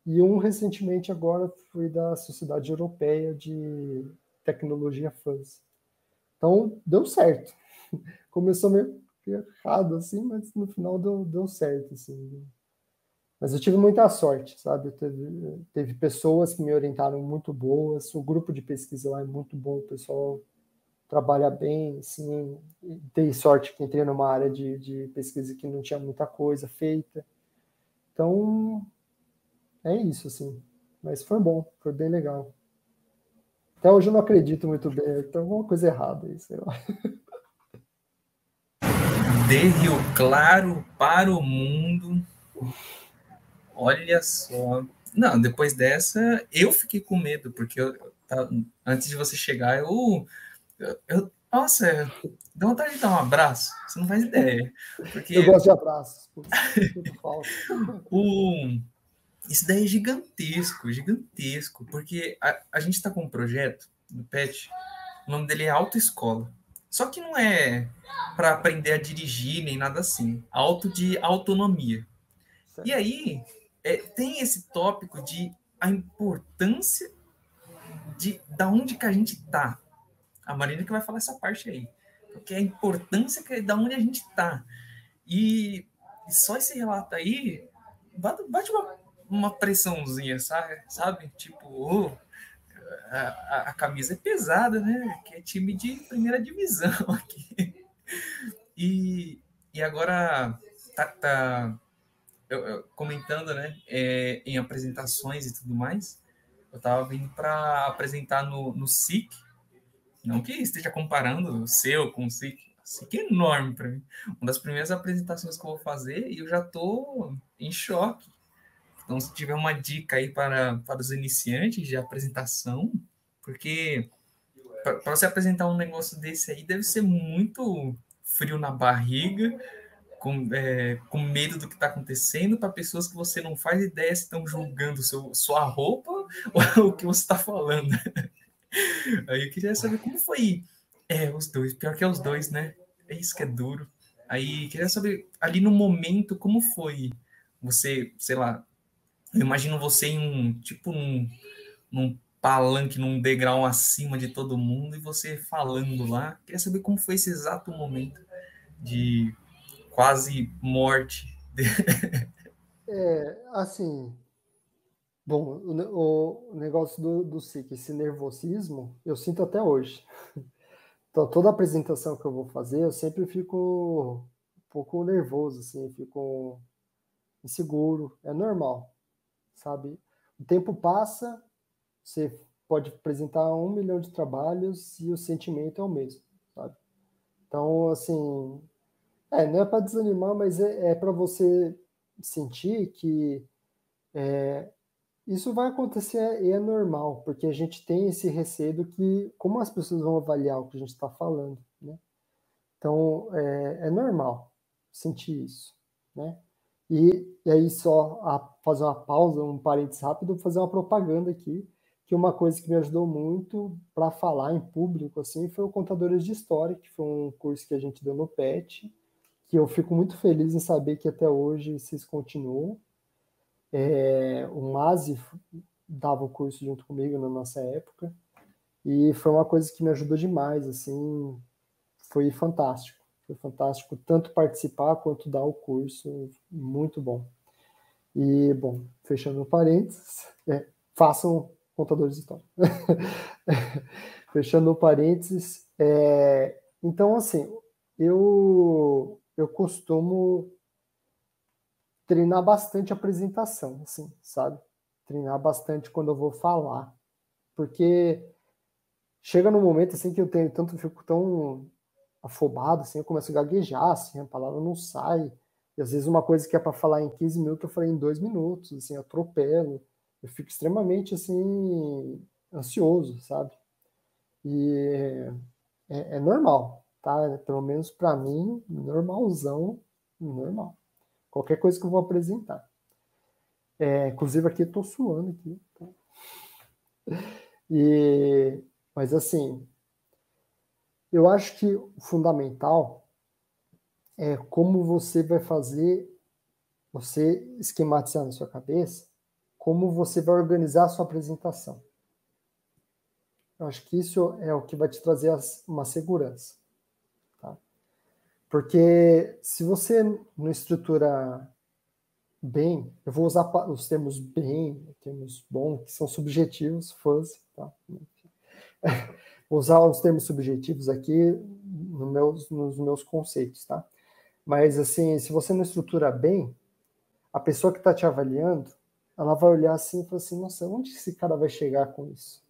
e um recentemente agora foi da Sociedade Europeia de Tecnologia Fuzzy. Então, deu certo. Começou meio errado, assim, mas no final deu, deu certo, assim. Mas eu tive muita sorte, sabe? Teve, teve pessoas que me orientaram muito boas, o grupo de pesquisa lá é muito bom, o pessoal trabalha bem, assim, dei sorte que entrei numa área de, de pesquisa que não tinha muita coisa feita. Então, é isso, assim. Mas foi bom, foi bem legal. Até hoje eu não acredito muito bem, tem alguma coisa errada aí, sei lá. de Rio Claro para o mundo. Olha só. Não, depois dessa, eu fiquei com medo, porque eu, tá, antes de você chegar, eu, eu, eu nossa, dá vontade de dar um abraço. Você não faz ideia. Porque... Eu gosto de abraços. o, isso daí é gigantesco, gigantesco, porque a, a gente está com um projeto no PET, o nome dele é Autoescola. Só que não é para aprender a dirigir nem nada assim. Auto de autonomia. Certo. E aí é, tem esse tópico de a importância de da onde que a gente tá. A Marina que vai falar essa parte aí. Porque a importância que da onde a gente tá. E, e só esse relato aí bate uma, uma pressãozinha, sabe? sabe? Tipo, oh, a, a, camisa é pesada, né? Que é time de primeira divisão aqui. E, e agora tá, tá eu, eu, comentando, né? É, em apresentações e tudo mais, eu estava vindo para apresentar no, no SIC, não que esteja comparando o seu com o SIC, aqui é enorme para mim. Uma das primeiras apresentações que eu vou fazer e eu já estou em choque. Então, se tiver uma dica aí para, para os iniciantes de apresentação, porque para você apresentar um negócio desse aí deve ser muito frio na barriga, com, é, com medo do que está acontecendo, para pessoas que você não faz ideia se estão julgando seu, sua roupa ou o que você está falando. Aí eu queria saber como foi. É, os dois, pior que é os dois, né? É isso que é duro. Aí queria saber, ali no momento, como foi você, sei lá, eu imagino você em um, tipo, num, num palanque, num degrau acima de todo mundo e você falando lá. Queria saber como foi esse exato momento de quase morte. é, assim, bom, o, o negócio do, do SIC, esse nervosismo, eu sinto até hoje. Então, toda apresentação que eu vou fazer, eu sempre fico um pouco nervoso, assim, fico inseguro, é normal, sabe? O tempo passa, você pode apresentar um milhão de trabalhos e o sentimento é o mesmo, sabe? Então, assim, é, não é para desanimar, mas é, é para você sentir que é, isso vai acontecer e é normal, porque a gente tem esse receio que como as pessoas vão avaliar o que a gente está falando, né? Então, é, é, normal sentir isso, né? E, e aí só a, fazer uma pausa, um parênteses rápido, fazer uma propaganda aqui, que uma coisa que me ajudou muito para falar em público, assim, foi o Contadores de História, que foi um curso que a gente deu no PET, que eu fico muito feliz em saber que até hoje vocês continuam, é, o Mazi dava o curso junto comigo na nossa época, e foi uma coisa que me ajudou demais, assim, foi fantástico. Foi fantástico tanto participar quanto dar o curso, muito bom. E, bom, fechando parênteses, é, façam contadores de história. fechando parênteses, é, então, assim, eu, eu costumo treinar bastante a apresentação, assim, sabe? Treinar bastante quando eu vou falar. Porque chega num momento assim que eu tenho tanto fico tão afobado, assim, eu começo a gaguejar, assim, a palavra não sai. E às vezes uma coisa que é para falar em 15 minutos, eu falei em dois minutos, assim, eu atropelo. Eu fico extremamente, assim, ansioso, sabe? E é, é normal, tá? Pelo menos para mim, normalzão, normal qualquer coisa que eu vou apresentar. É, inclusive aqui estou suando aqui. Tá? E, mas assim, eu acho que o fundamental é como você vai fazer, você esquematizar na sua cabeça, como você vai organizar a sua apresentação. Eu acho que isso é o que vai te trazer uma segurança. Porque se você não estrutura bem, eu vou usar os termos bem, termos bom, que são subjetivos, fuzzy, tá? Vou usar os termos subjetivos aqui no meus, nos meus conceitos, tá? Mas, assim, se você não estrutura bem, a pessoa que está te avaliando, ela vai olhar assim e falar assim, nossa, onde esse cara vai chegar com isso?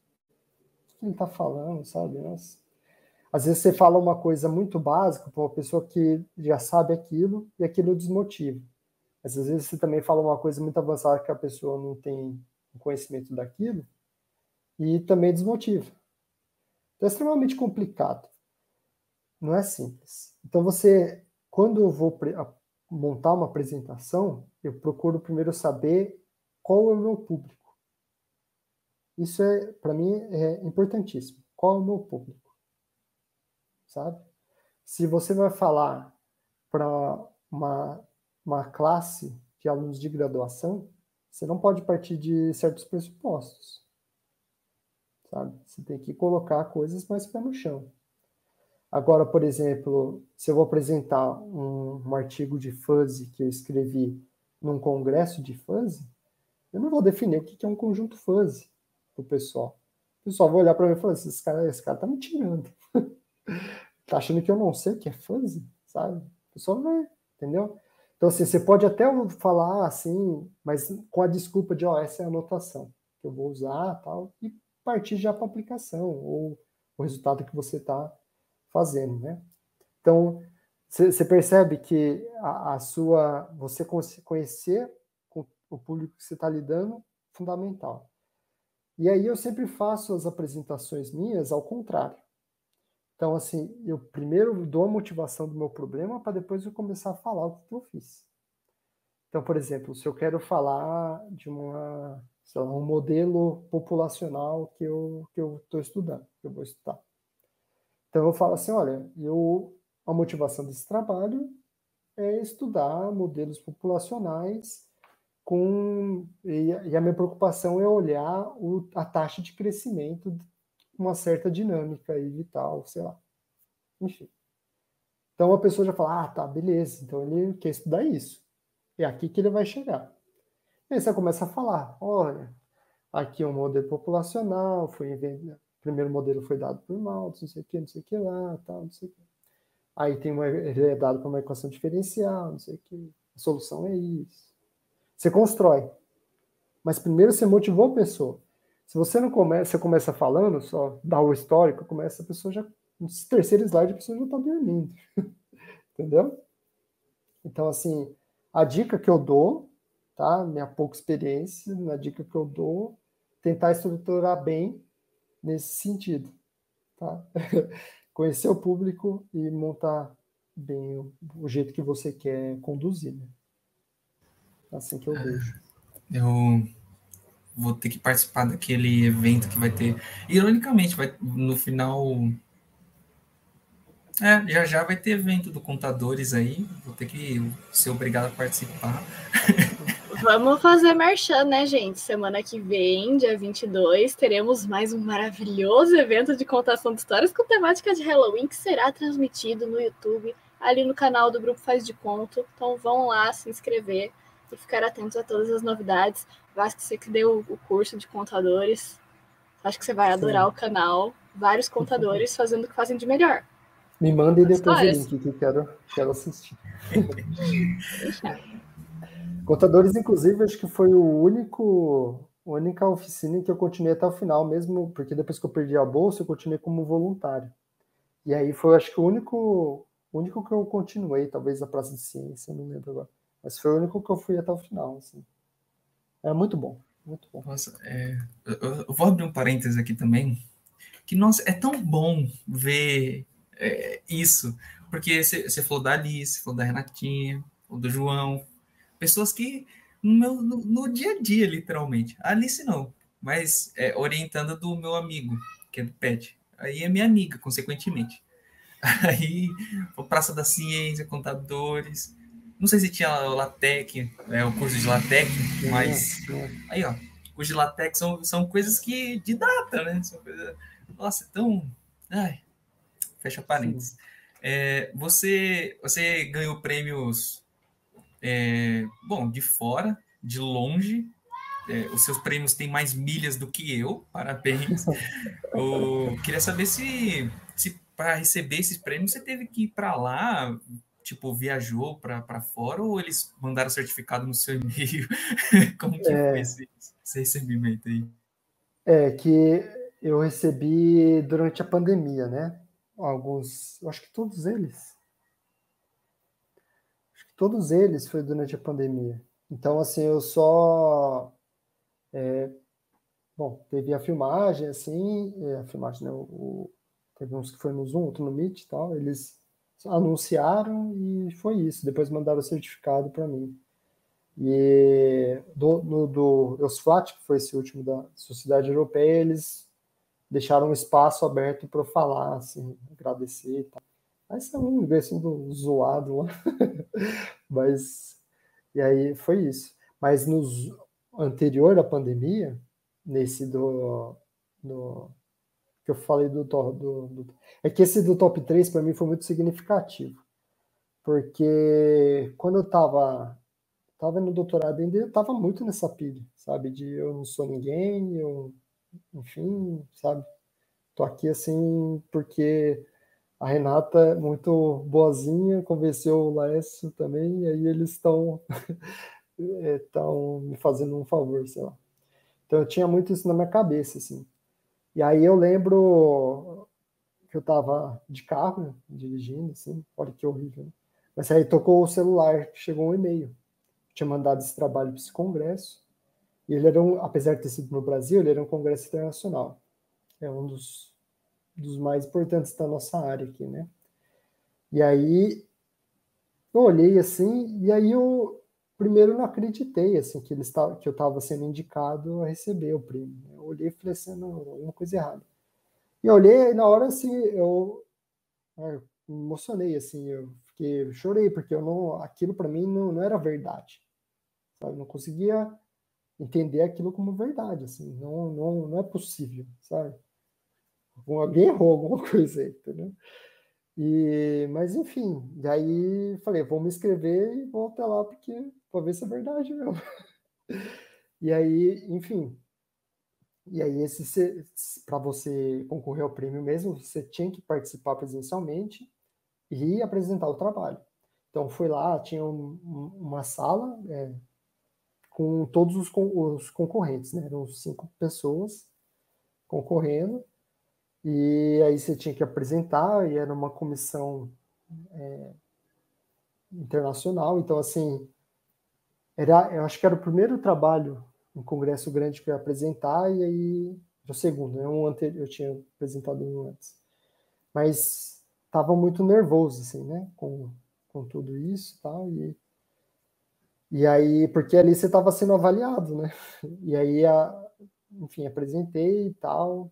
O que ele está falando, sabe? Nossa, às vezes você fala uma coisa muito básica para uma pessoa que já sabe aquilo e aquilo desmotiva. Mas às vezes você também fala uma coisa muito avançada que a pessoa não tem conhecimento daquilo e também desmotiva. Então é extremamente complicado. Não é simples. Então você, quando eu vou montar uma apresentação, eu procuro primeiro saber qual é o meu público. Isso é, para mim, é importantíssimo. Qual é o meu público? Sabe? Se você vai falar para uma, uma classe de alunos de graduação, você não pode partir de certos pressupostos, sabe? Você tem que colocar coisas mais pé no chão. Agora, por exemplo, se eu vou apresentar um, um artigo de fuzzy que eu escrevi num congresso de fuzzy, eu não vou definir o que é um conjunto fuzzy para o pessoal. O pessoal vai olhar para mim e falar: esse cara, esse cara tá me tirando. tá achando que eu não sei o que é fuzzy, sabe? A pessoa vai, entendeu? Então, assim, você pode até falar assim, mas com a desculpa de, ó, essa é a anotação que eu vou usar tal, e partir já para aplicação, ou o resultado que você está fazendo, né? Então, você percebe que a, a, sua, você conhecer o público que você está lidando, fundamental. E aí eu sempre faço as apresentações minhas ao contrário. Então, assim, eu primeiro dou a motivação do meu problema para depois eu começar a falar o que eu fiz. Então, por exemplo, se eu quero falar de uma, lá, um modelo populacional que eu que eu estou estudando, que eu vou estudar. Então eu falo assim, olha, eu a motivação desse trabalho é estudar modelos populacionais com e, a minha preocupação é olhar o, a taxa de crescimento uma certa dinâmica e vital, sei lá. Enfim. Então a pessoa já fala, ah, tá, beleza, então ele quer estudar isso. É aqui que ele vai chegar. E aí você começa a falar, olha, aqui é um modelo populacional, foi inventado, o primeiro modelo foi dado por Malthus, não sei o que, não sei o que lá, tal, não sei o que. Aí tem uma, ele é dado para uma equação diferencial, não sei o que. A solução é isso. Você constrói. Mas primeiro você motivou a pessoa. Se você não começa, você começa falando, só dá o histórico, começa a pessoa já. No terceiro slide a pessoa já está dormindo. Entendeu? Então, assim, a dica que eu dou, tá? Minha pouca experiência, na dica que eu dou, tentar estruturar bem nesse sentido, tá? Conhecer o público e montar bem o, o jeito que você quer conduzir, né? assim que eu é, vejo. Eu vou ter que participar daquele evento que vai ter. Ironicamente, vai no final. É, já já vai ter evento do Contadores aí. Vou ter que ser obrigado a participar. Vamos fazer merchan, né, gente? Semana que vem, dia 22, teremos mais um maravilhoso evento de contação de histórias com temática de Halloween que será transmitido no YouTube, ali no canal do Grupo Faz de Conto. Então vão lá se inscrever e ficar atentos a todas as novidades. Vasco, você que deu o curso de contadores, acho que você vai adorar Sim. o canal. Vários contadores fazendo o que fazem de melhor. Me mandem depois o link que eu quero, quero assistir. contadores, inclusive, acho que foi o único a única oficina que eu continuei até o final, mesmo porque depois que eu perdi a bolsa, eu continuei como voluntário. E aí foi, acho que o único, único que eu continuei, talvez a Praça de Ciência, não lembro agora. Mas foi o único que eu fui até o final. Assim. É muito bom. Muito bom. Nossa, é, eu, vou abrir um parênteses aqui também. Que, nossa, é tão bom ver é, isso. Porque você falou da Alice, falou da Renatinha, do João. Pessoas que no, meu, no, no dia a dia, literalmente. A Alice não, mas é, orientando do meu amigo, que é do PET. Aí é minha amiga, consequentemente. Aí, Praça da Ciência, Contadores, não sei se tinha o LaTeX, é, o curso de LaTeX, mas. Aí, ó. Curso de LaTeX são, são coisas que. de data, né? São coisas, nossa, tão. Ai. Fecha parênteses. É, você, você ganhou prêmios. É, bom, de fora, de longe. É, os seus prêmios têm mais milhas do que eu, parabéns. eu queria saber se, se para receber esses prêmios você teve que ir para lá, tipo, viajou para fora ou eles mandaram certificado no seu e-mail? Como que é, foi esse, esse recebimento aí? É que eu recebi durante a pandemia, né? Alguns, eu acho que todos eles. Acho que todos eles foi durante a pandemia. Então, assim, eu só. É, bom, teve a filmagem, assim, é, a filmagem, né? O, teve uns que foi no Zoom, outro no Meet e tal. Eles anunciaram e foi isso. Depois mandaram o certificado para mim. E do, no, do Eusflat, que foi esse último da Sociedade Europeia, eles deixaram um espaço aberto para eu falar, assim, agradecer e tal. Aí saiu um do zoado lá. Mas, e aí foi isso. Mas no anterior à pandemia, nesse do, do que eu falei do, do, do é que esse do top 3 para mim foi muito significativo. Porque quando eu estava tava no doutorado ainda, eu estava muito nessa pilha, sabe? De eu não sou ninguém, eu, enfim, sabe? Tô aqui assim porque a Renata muito boazinha, convenceu o Laércio também, e aí eles estão estão me fazendo um favor, sei lá. Então eu tinha muito isso na minha cabeça, assim. E aí eu lembro, que eu tava de carro, dirigindo, assim, olha que horrível. Né? Mas aí tocou o celular, chegou um e-mail. Tinha mandado esse trabalho para esse congresso. E ele era um, apesar de ter sido no Brasil, ele era um congresso internacional. É um dos, dos mais importantes da nossa área aqui, né? E aí eu olhei assim, e aí eu primeiro não acreditei assim que ele estava que eu estava sendo indicado a receber o prêmio. Eu olhei e falei assim, não, alguma coisa errada. E eu olhei e na hora assim, eu, é, eu me emocionei assim, eu fiquei, chorei porque eu não, aquilo para mim não, não era verdade. Sabe? Eu não conseguia entender aquilo como verdade, assim, não, não, não é possível, sabe? Alguém errou alguma coisa aí, entendeu? E, mas enfim, daí falei, vou me inscrever e vou até lá porque para ver se é verdade mesmo. e aí, enfim, e aí esse para você concorrer ao prêmio mesmo, você tinha que participar presencialmente e apresentar o trabalho. Então foi lá, tinha um, uma sala é, com todos os, os concorrentes, né? Eram cinco pessoas concorrendo e aí você tinha que apresentar, e era uma comissão é, internacional, então assim, era, eu acho que era o primeiro trabalho, um congresso grande que eu ia apresentar, e aí, o segundo, né, um anterior, eu tinha apresentado um antes. Mas estava muito nervoso, assim, né, com, com tudo isso e tal, e, e aí, porque ali você estava sendo avaliado, né, e aí, a, enfim, apresentei e tal,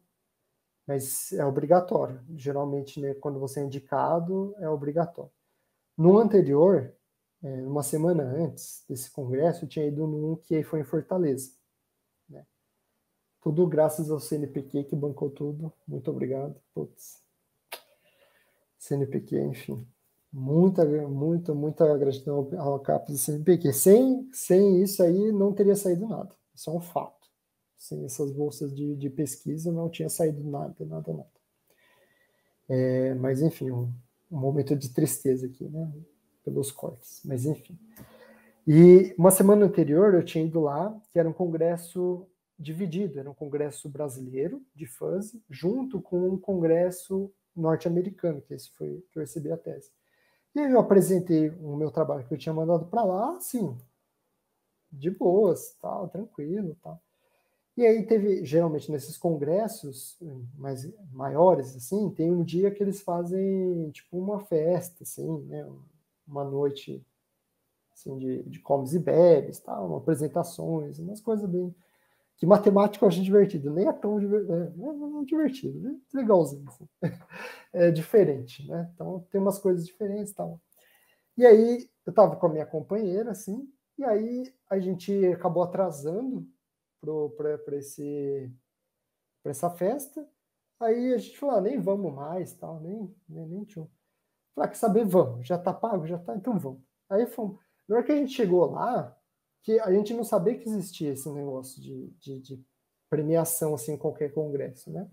mas é obrigatório. Geralmente, né, quando você é indicado, é obrigatório. No anterior, é, uma semana antes desse congresso, eu tinha ido num que foi em Fortaleza. Né? Tudo graças ao CNPq que bancou tudo. Muito obrigado. Putz. CNPq, enfim. Muita, muita, muita gratidão ao CAPES do CNPq. Sem, sem isso aí, não teria saído nada. Isso é um fato. Sem essas bolsas de, de pesquisa não tinha saído nada, nada, nada. É, mas enfim, um, um, momento de tristeza aqui, né? Pelos cortes, mas enfim. E uma semana anterior eu tinha ido lá, que era um congresso dividido, era um congresso brasileiro de fuzz, junto com um congresso norte-americano, que esse foi que eu recebi a tese. E aí eu apresentei o meu trabalho que eu tinha mandado para lá, assim, de boas, tal, tranquilo, tal. E aí teve, geralmente nesses congressos mais maiores, assim, tem um dia que eles fazem tipo uma festa, assim, né? Uma noite assim, de, de comes e bebes, tal, apresentações, umas coisas bem. Que matemática eu acho divertido, nem é tão é, é, é divertido, né? legalzinho. Assim. É diferente, né? Então tem umas coisas diferentes tal. E aí eu tava com a minha companheira, assim, e aí a gente acabou atrasando para esse para essa festa. Aí a gente falou, ah, nem vamos mais, tal, nem nem, nem tinha. Falei, ah, quer saber, vamos, já tá pago, já tá, então vamos. Aí fomos. Na hora que a gente chegou lá, que a gente não sabia que existia esse negócio de, de, de premiação assim em qualquer congresso, né?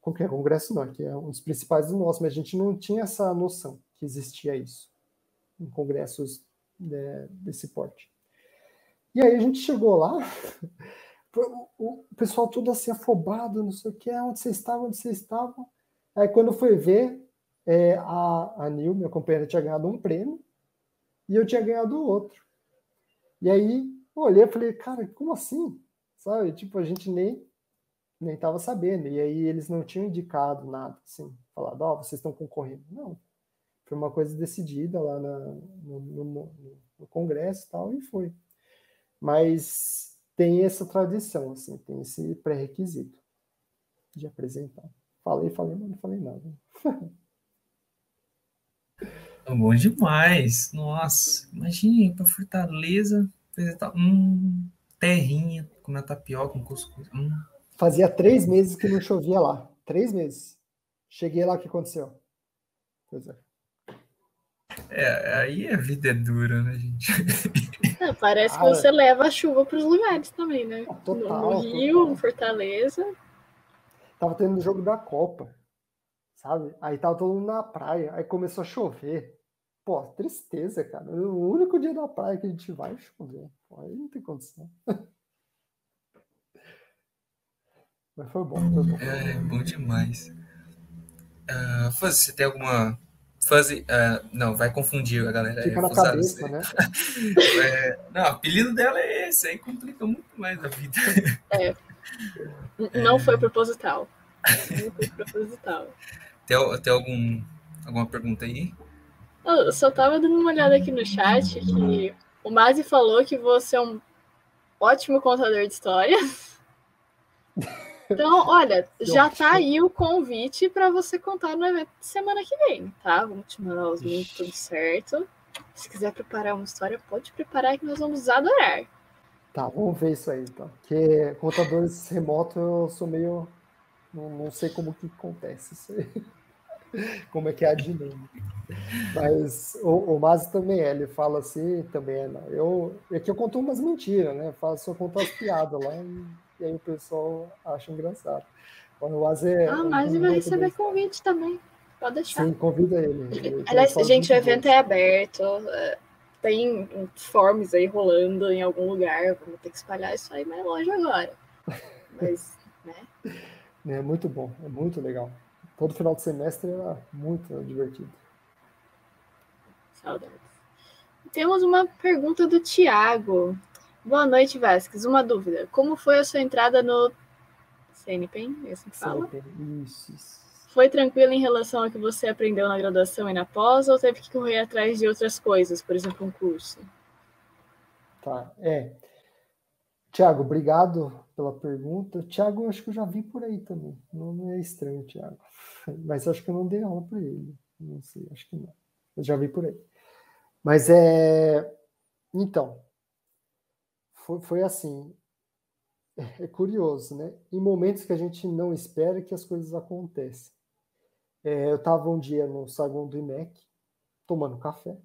Qualquer congresso não, que é um dos principais do nosso, mas a gente não tinha essa noção que existia isso em congressos né, desse porte. E aí a gente chegou lá, o, pessoal tudo assim afobado, não sei o que, onde vocês estavam, onde vocês estavam. Aí quando foi ver, é, a, a Nil, minha companheira, tinha ganhado um prêmio e eu tinha ganhado outro. E aí eu olhei e falei, cara, como assim? Sabe? Tipo, a gente nem nem estava sabendo. E aí eles não tinham indicado nada, assim, falado, ó, oh, vocês estão concorrendo. Não. Foi uma coisa decidida lá na, no, no, no Congresso e tal, e foi. Mas tem essa tradição, assim, tem esse pré-requisito de apresentar. Falei, falei, mas não falei nada. É bom demais. Nossa, imagine para Fortaleza apresentar um terrinha com a tapioca, com cuscuz. Hum. Fazia três meses que não chovia lá. Três meses. Cheguei lá, o que aconteceu? Pois é. É, aí a vida é dura, né, gente? É, parece que você leva a chuva para os lugares também, né? Total, no, no Rio, total. Fortaleza. Tava tendo o jogo da Copa, sabe? Aí tava todo mundo na praia, aí começou a chover. Pô, tristeza, cara. O único dia da praia que a gente vai chover. Pô, aí não tem condição. Mas foi bom, foi bom. É, bom demais. Uh, Fuzzy, você tem alguma. Fuzzy. Uh, não, vai confundir a galera. Fica é, na cabeça, né? é, não, o apelido dela é esse, aí complica muito mais a vida. É. Não foi proposital. Não foi proposital. Tem, tem algum, alguma pergunta aí? Eu só tava dando uma olhada aqui no chat que o Mazi falou que você é um ótimo contador de histórias. Então, olha, já tá aí o convite para você contar no evento de semana que vem, tá? Vamos te mandar os links, tudo certo. Se quiser preparar uma história, pode preparar que nós vamos adorar. Tá, vamos ver isso aí, então. Porque contadores remotos eu sou meio. Não, não sei como que acontece isso aí. como é que é a dinâmica. Mas o, o também é, ele fala assim também. É, eu, é que eu conto umas mentiras, né? Eu faço, só conto as piadas lá e, e, aí o pessoal acha engraçado. O Mazi é, ah, mas ele vai receber convite também. Pode deixar. Sim, convida ele. ele Aliás, gente, o evento é aberto. É, tem forms aí rolando em algum lugar. Vamos ter que espalhar isso aí mais longe agora. Mas, né? É muito bom, é muito legal todo final de semestre era muito divertido. Saudades. Temos uma pergunta do Tiago. Boa noite, Vasques. Uma dúvida. Como foi a sua entrada no CNPEM? É assim que fala? CNPEM, isso, isso. Foi tranquilo em relação ao que você aprendeu na graduação e na pós, ou teve que correr atrás de outras coisas, por exemplo, um curso? Tá, é. Tiago, obrigado pela pergunta. Tiago, acho que eu já vi por aí também. Não, não é estranho, Tiago. Mas acho que eu não dei aula para ele. Não sei, acho que não. Eu já vi por aí. Mas é. Então, foi, foi assim. É curioso, né? Em momentos que a gente não espera que as coisas acontecem. É, eu estava um dia no saguão do IMEC, tomando café,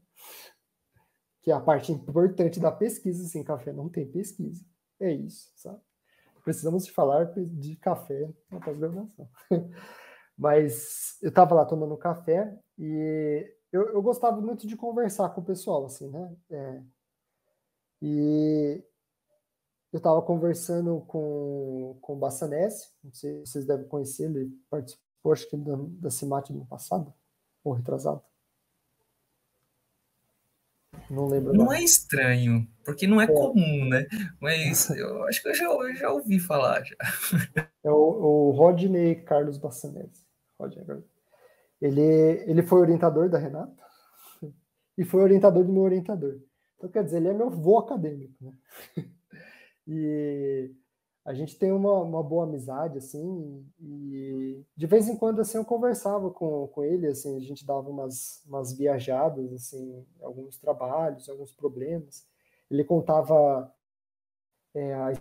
que é a parte importante da pesquisa. Sem café não tem pesquisa. É isso, sabe? Precisamos falar de café na pós-graduação. Mas eu estava lá tomando café e eu, eu, gostava muito de conversar com o pessoal, assim, né? É, e eu estava conversando com, com o Bassanese, não sei se vocês devem conhecer, ele participou, acho que da, da CIMAT no passado, ou retrasado. Não lembro. Não é estranho, porque não é, é, comum, né? Mas eu acho que eu já, eu já ouvi falar. Já. É o, o Rodney Carlos Bassanese. Ele, ele foi orientador da Renata e foi orientador do meu orientador. Então, quer dizer, ele é meu avô acadêmico, né? E a gente tem uma, uma boa amizade, assim, e de vez em quando, assim, eu conversava com, com ele, assim, a gente dava umas, umas viajadas, assim, alguns trabalhos, alguns problemas. Ele contava é, a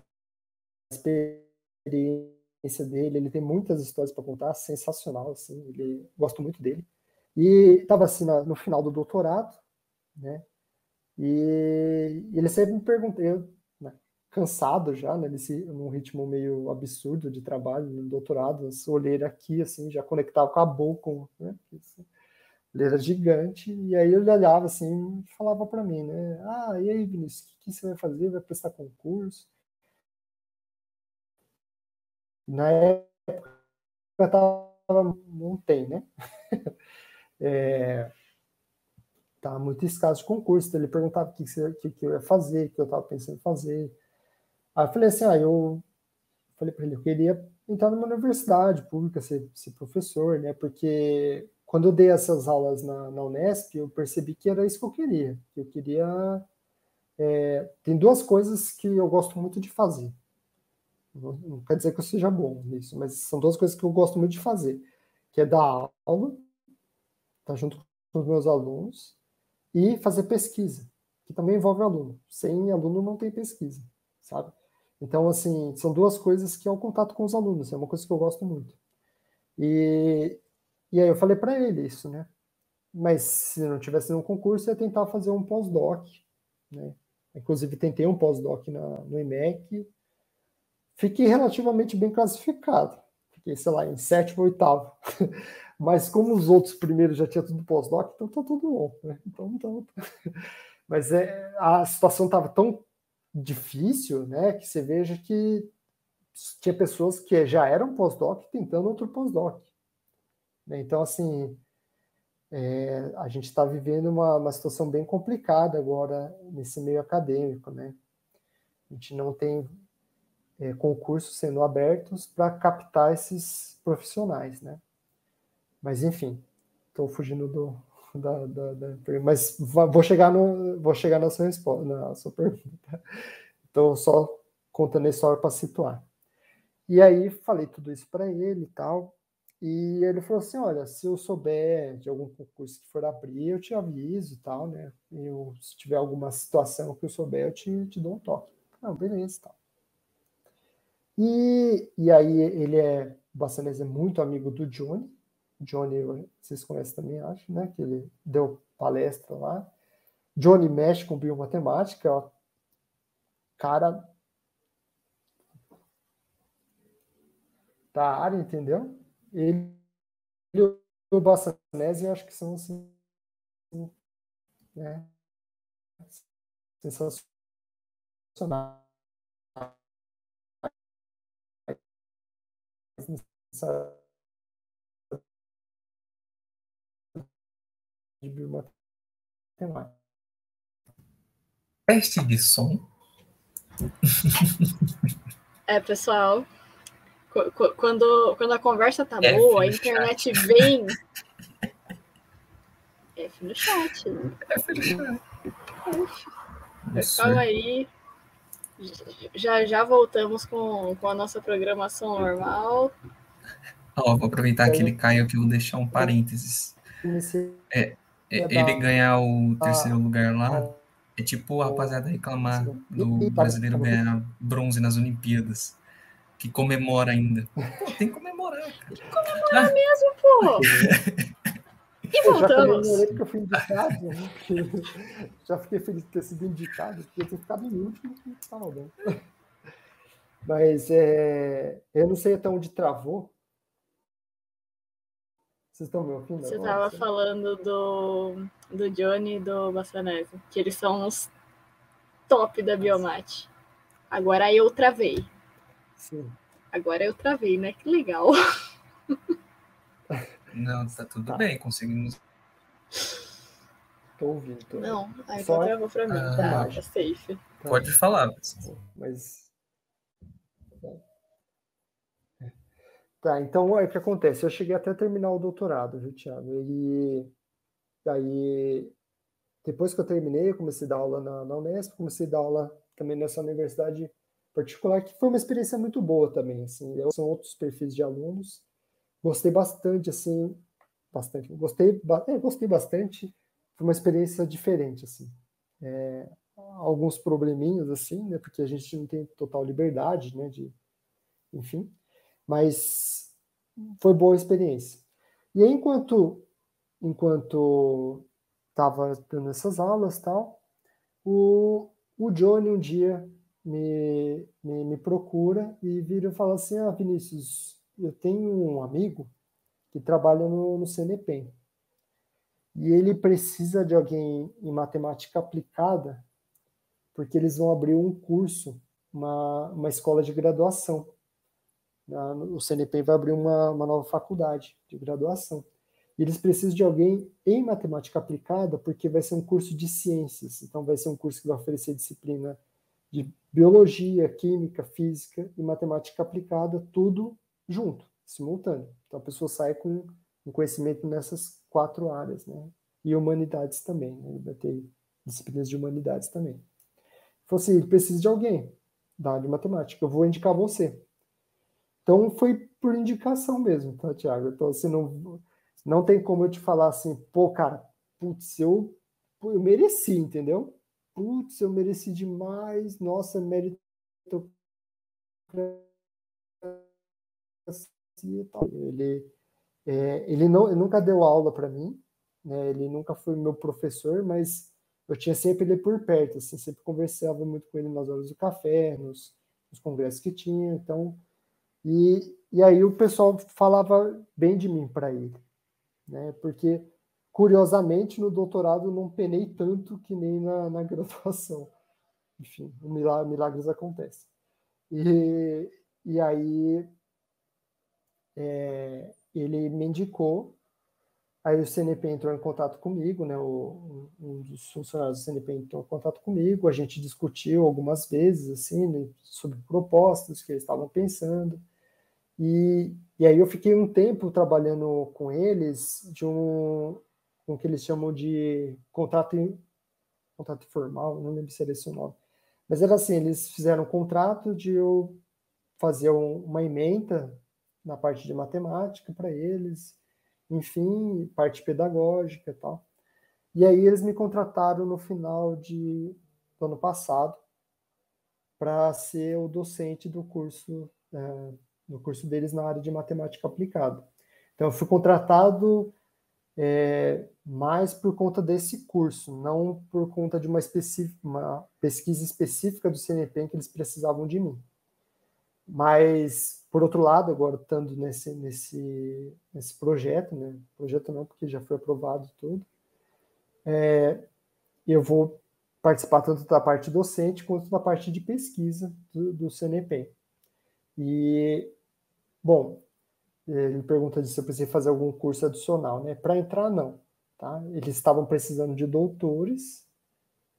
experiência dele, ele tem muitas histórias para contar, sensacional, assim, ele gosto muito dele. E estava assim na, no final do doutorado, né? E ele sempre me perguntou, eu, cansado já, né, nesse num ritmo meio absurdo de trabalho no doutorado, olheira aqui assim, já conectava com a boca, né? Olheira gigante, e aí ele olhava assim, e falava para mim, né? Ah, e aí, Vinícius, o que, que você vai fazer? Vai prestar concurso? Na época tava, não tem, né? é, tá muito escasso de concurso. Então ele perguntava o que, que, que eu ia fazer, o que eu estava pensando em fazer. Aí eu falei assim, ah, eu falei para ele, eu queria entrar numa universidade pública, ser, ser, professor, né? Porque quando eu dei essas aulas na, na, Unesp, eu percebi que era isso que eu queria. Eu queria. É, tem duas coisas que eu gosto muito de fazer. Não quer dizer que eu seja bom nisso, mas são duas coisas que eu gosto muito de fazer, que é dar aula, estar tá junto com os meus alunos e fazer pesquisa, que também envolve aluno. Sem aluno não tem pesquisa, sabe? Então, assim, são duas coisas que é o contato com os alunos, é uma coisa que eu gosto muito. E, e aí eu falei para ele isso, né? Mas se não tivesse nenhum concurso, ia tentar fazer um pós-doc, né? Inclusive, tentei um pós-doc no IMEC, fiquei relativamente bem classificado. Fiquei, sei lá, em sétimo, oitavo. Mas como os outros primeiros já tinha tudo pós-doc, então tá tudo bom. Né? Então, então... Mas é, a situação estava tão difícil, né, que você veja que tinha pessoas que já eram pós-doc tentando outro pós-doc. Né? Então, assim, é, a gente está vivendo uma, uma situação bem complicada agora nesse meio acadêmico, né? A gente não tem é, concursos sendo abertos para captar esses profissionais, né? Mas enfim, estou fugindo do, da, da, da, mas vou chegar no, vou chegar na sua resposta, na sua pergunta. Então só contando a história para situar. E aí falei tudo isso para ele e tal. E ele falou assim: olha, se eu souber de algum concurso que for abrir, eu te aviso e tal, né? Eu, se tiver alguma situação que eu souber, eu te, te dou um toque. Não, beleza tal. E, e aí ele é, o Bassanese é muito amigo do Johnny. Johnny, vocês conhecem também, acho, né? Que ele deu palestra lá. Johnny mexe com biomatemática, ó. cara da área, entendeu? Ele e o Bassanese, acho que são assim, né? sensacionais de biomatemática. Teste de som. É, pessoal, quando, quando a conversa tá F boa, a internet chat. vem. F no chat. F no chat. F. Calma aí. Já já voltamos com, com a nossa programação normal. Ó, vou aproveitar que ele caiu aqui, vou deixar um parênteses. É, é ele ganhar o terceiro lugar lá é tipo a rapaziada reclamar do brasileiro ganhar bronze nas Olimpíadas. Que comemora ainda. Pô, tem que comemorar, cara. Comemorar mesmo, pô! E voltamos. Eu já porque eu fui indicado. Né? já fiquei feliz de ter sido indicado, porque eu ter ficado em último que estava bem. Mas é, eu não sei até onde travou. Vocês estão me ouvindo? Você estava falando do, do Johnny e do Bassanese, que eles são os top da Biomate. Agora eu travei. Sim. Agora eu travei, né? Que legal. Não, tá tudo tá. bem, conseguimos. Tô ouvindo. Tô... Não, aí Só... travou pra mim, ah, tá, tá safe. Tá. Pode falar. Mas. Tá, então o que acontece. Eu cheguei até terminar o doutorado, viu, Thiago? E aí, depois que eu terminei, eu comecei a dar aula na, na Unesp, comecei a dar aula também nessa universidade particular, que foi uma experiência muito boa também. Assim, são outros perfis de alunos gostei bastante, assim, bastante, gostei, é, gostei bastante, foi uma experiência diferente, assim. É, alguns probleminhas, assim, né, porque a gente não tem total liberdade, né, de, enfim, mas foi boa experiência. E aí, enquanto, enquanto estava dando essas aulas tal, o, o Johnny um dia me, me, me procura e vira e fala assim, ah, Vinícius, eu tenho um amigo que trabalha no, no CNPEM. E ele precisa de alguém em matemática aplicada, porque eles vão abrir um curso, uma, uma escola de graduação. O CNPEM vai abrir uma, uma nova faculdade de graduação. E eles precisam de alguém em matemática aplicada, porque vai ser um curso de ciências. Então, vai ser um curso que vai oferecer disciplina de biologia, química, física e matemática aplicada, tudo junto, simultâneo. Então a pessoa sai com um conhecimento nessas quatro áreas, né? E humanidades também, né? vai ter disciplinas de humanidades também. Falou assim, precisa de alguém da área de matemática, eu vou indicar você. Então foi por indicação mesmo, tá, Tiago? Então você não, não tem como eu te falar assim, pô, cara, putz, eu, eu mereci, entendeu? Putz, eu mereci demais, nossa, mérito. Ele, é, ele, não, nunca deu aula para mim, né? ele nunca foi meu professor, mas eu tinha sempre ele por perto, assim, sempre conversava muito com ele nas horas do café, nos, nos congressos que tinha, então, e, e aí o pessoal falava bem de mim para ele, né? Porque curiosamente no doutorado não penei tanto que nem na, na graduação. Enfim, milagres acontecem. E, e aí é, ele me indicou, aí o CNP entrou em contato comigo, né, o, um dos funcionários do CNP entrou em contato comigo, a gente discutiu algumas vezes, assim, né, sobre propostas que eles estavam pensando, e, e aí eu fiquei um tempo trabalhando com eles de um, com o que eles chamam de contrato, contrato formal, não lembro se era esse o nome, mas era assim, eles fizeram um contrato de eu fazer uma emenda na parte de matemática para eles, enfim, parte pedagógica e tal. E aí eles me contrataram no final de, do ano passado para ser o docente do curso, é, do curso deles na área de matemática aplicada. Então eu fui contratado é, mais por conta desse curso, não por conta de uma, uma pesquisa específica do CNP em que eles precisavam de mim. Mas, por outro lado, agora estando nesse, nesse, nesse projeto, né? projeto não, porque já foi aprovado tudo, é, eu vou participar tanto da parte docente quanto da parte de pesquisa do, do CNP. E, bom, ele pergunta se eu precisei fazer algum curso adicional, né? Para entrar, não. Tá? Eles estavam precisando de doutores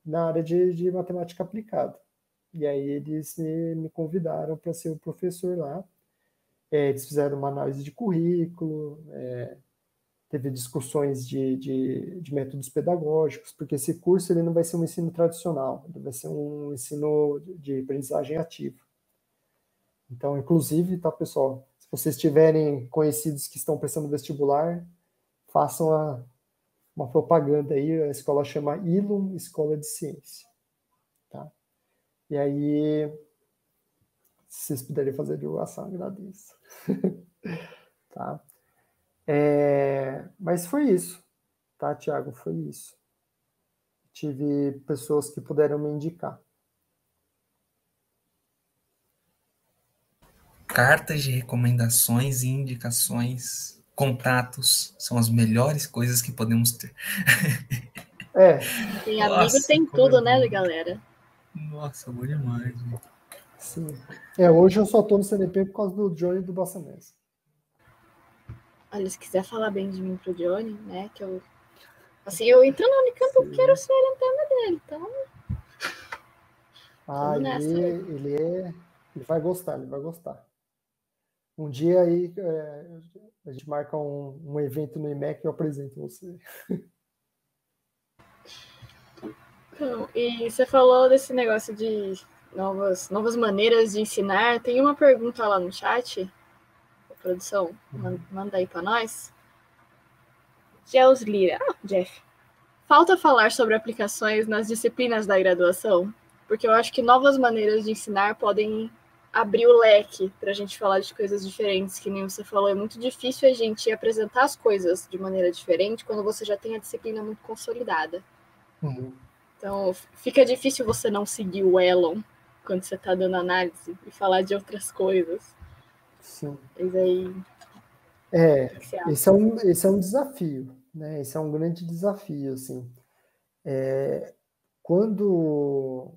na área de, de matemática aplicada. E aí eles me, me convidaram para ser o professor lá. É, eles fizeram uma análise de currículo, é, teve discussões de, de, de, métodos pedagógicos, porque esse curso ele não vai ser um ensino tradicional, ele vai ser um ensino de aprendizagem ativa. Então, inclusive, tá, pessoal, vocês tiverem conhecidos que estão prestando vestibular, façam a, uma propaganda aí, a escola chama Ilum Escola de Ciência. Tá? E aí, se vocês puderem fazer divulgação, agradeço. tá? É, mas foi isso, tá, Tiago? Foi isso. Tive pessoas que puderam me indicar. Cartas de recomendações e indicações, contatos, são as melhores coisas que podemos ter. É. Tem amigo, Nossa, tem tudo, é né, galera? Nossa, bom demais. Sim. É, hoje eu só tô no CNP por causa do Johnny e do Bassanese. Olha, se quiser falar bem de mim pro Johnny, né, que eu... Assim, eu entro no Unicamp, eu quero ser orientada dele, então... Ah, ele, ele, é... Ele vai gostar, ele vai gostar. Um dia aí é, a gente marca um, um evento no IMEC e eu apresento você. Então, e você falou desse negócio de novas, novas maneiras de ensinar. Tem uma pergunta lá no chat, produção, uhum. manda aí para nós. Gels Lira. Ah, Jeff. Falta falar sobre aplicações nas disciplinas da graduação, porque eu acho que novas maneiras de ensinar podem abrir o leque para a gente falar de coisas diferentes, que nem você falou. É muito difícil a gente apresentar as coisas de maneira diferente quando você já tem a disciplina muito consolidada. Uhum. Então, fica difícil você não seguir o Elon quando você está dando análise e falar de outras coisas. Sim. Mas aí. É, esse é, um, esse é um desafio, né? Esse é um grande desafio, assim. É, quando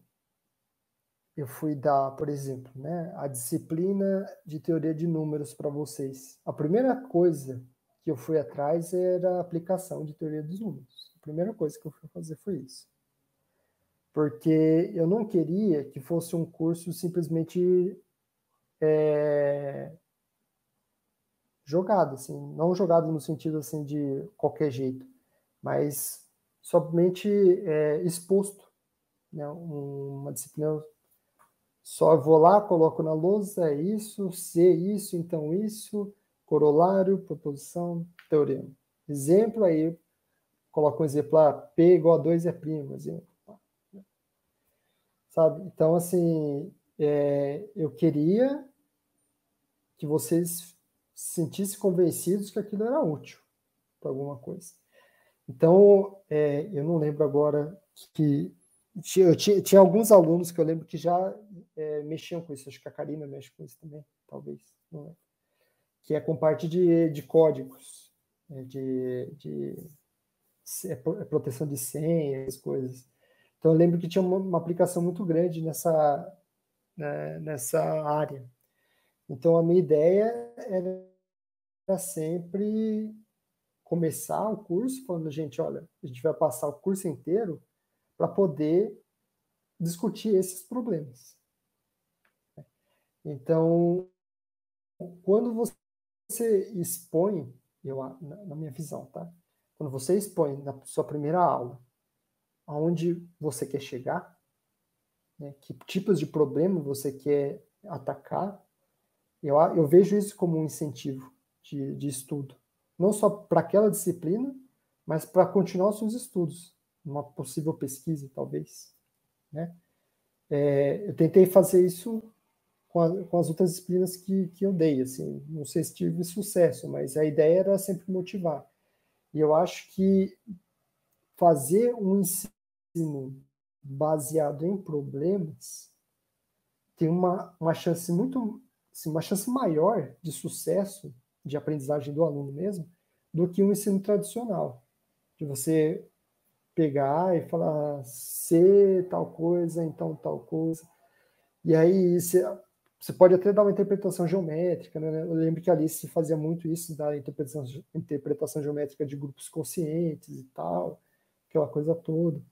eu fui dar, por exemplo, né, a disciplina de teoria de números para vocês, a primeira coisa que eu fui atrás era a aplicação de teoria dos números. A primeira coisa que eu fui fazer foi isso porque eu não queria que fosse um curso simplesmente é, jogado, assim, não jogado no sentido assim de qualquer jeito, mas somente é, exposto, né? uma disciplina só vou lá, coloco na lousa, é isso, C isso, então isso, corolário, proposição, teorema. Exemplo aí, coloco um exemplo lá, P igual a 2 é primo, exemplo sabe? Então, assim, é, eu queria que vocês se sentissem convencidos que aquilo era útil para alguma coisa. Então, é, eu não lembro agora que eu tinha, tinha, alguns alunos que eu lembro que já é, mexiam com isso. Acho que a Karina mexe com isso também, talvez, não é? Que é com parte de, de códigos, né? de, de, é, é proteção de senhas, coisas. Então, eu lembro que tinha uma, uma aplicação muito grande nessa, né, nessa área. Então, a minha ideia era sempre começar o curso falando, gente, olha, a gente vai passar o curso inteiro para poder discutir esses problemas. Então, quando você expõe, eu, na minha visão, tá? Quando você expõe na sua primeira aula aonde você quer chegar, né, que tipos de problema você quer atacar, eu, eu vejo isso como um incentivo de, de estudo. Não só para aquela disciplina, mas para continuar os seus estudos, uma possível pesquisa, talvez. Né? É, eu tentei fazer isso com, a, com, as outras disciplinas que, que eu dei. Assim, não sei se tive sucesso, mas a ideia era sempre motivar. E eu acho que fazer um ensino baseado em problemas tem uma, uma chance muito assim, uma chance maior de sucesso de aprendizagem do aluno mesmo do que um ensino tradicional de você pegar e falar ser tal coisa então tal coisa e aí você, você pode até dar uma interpretação geométrica né? eu lembro que a Alice fazia muito isso da interpretação interpretação geométrica de grupos conscientes e tal aquela coisa toda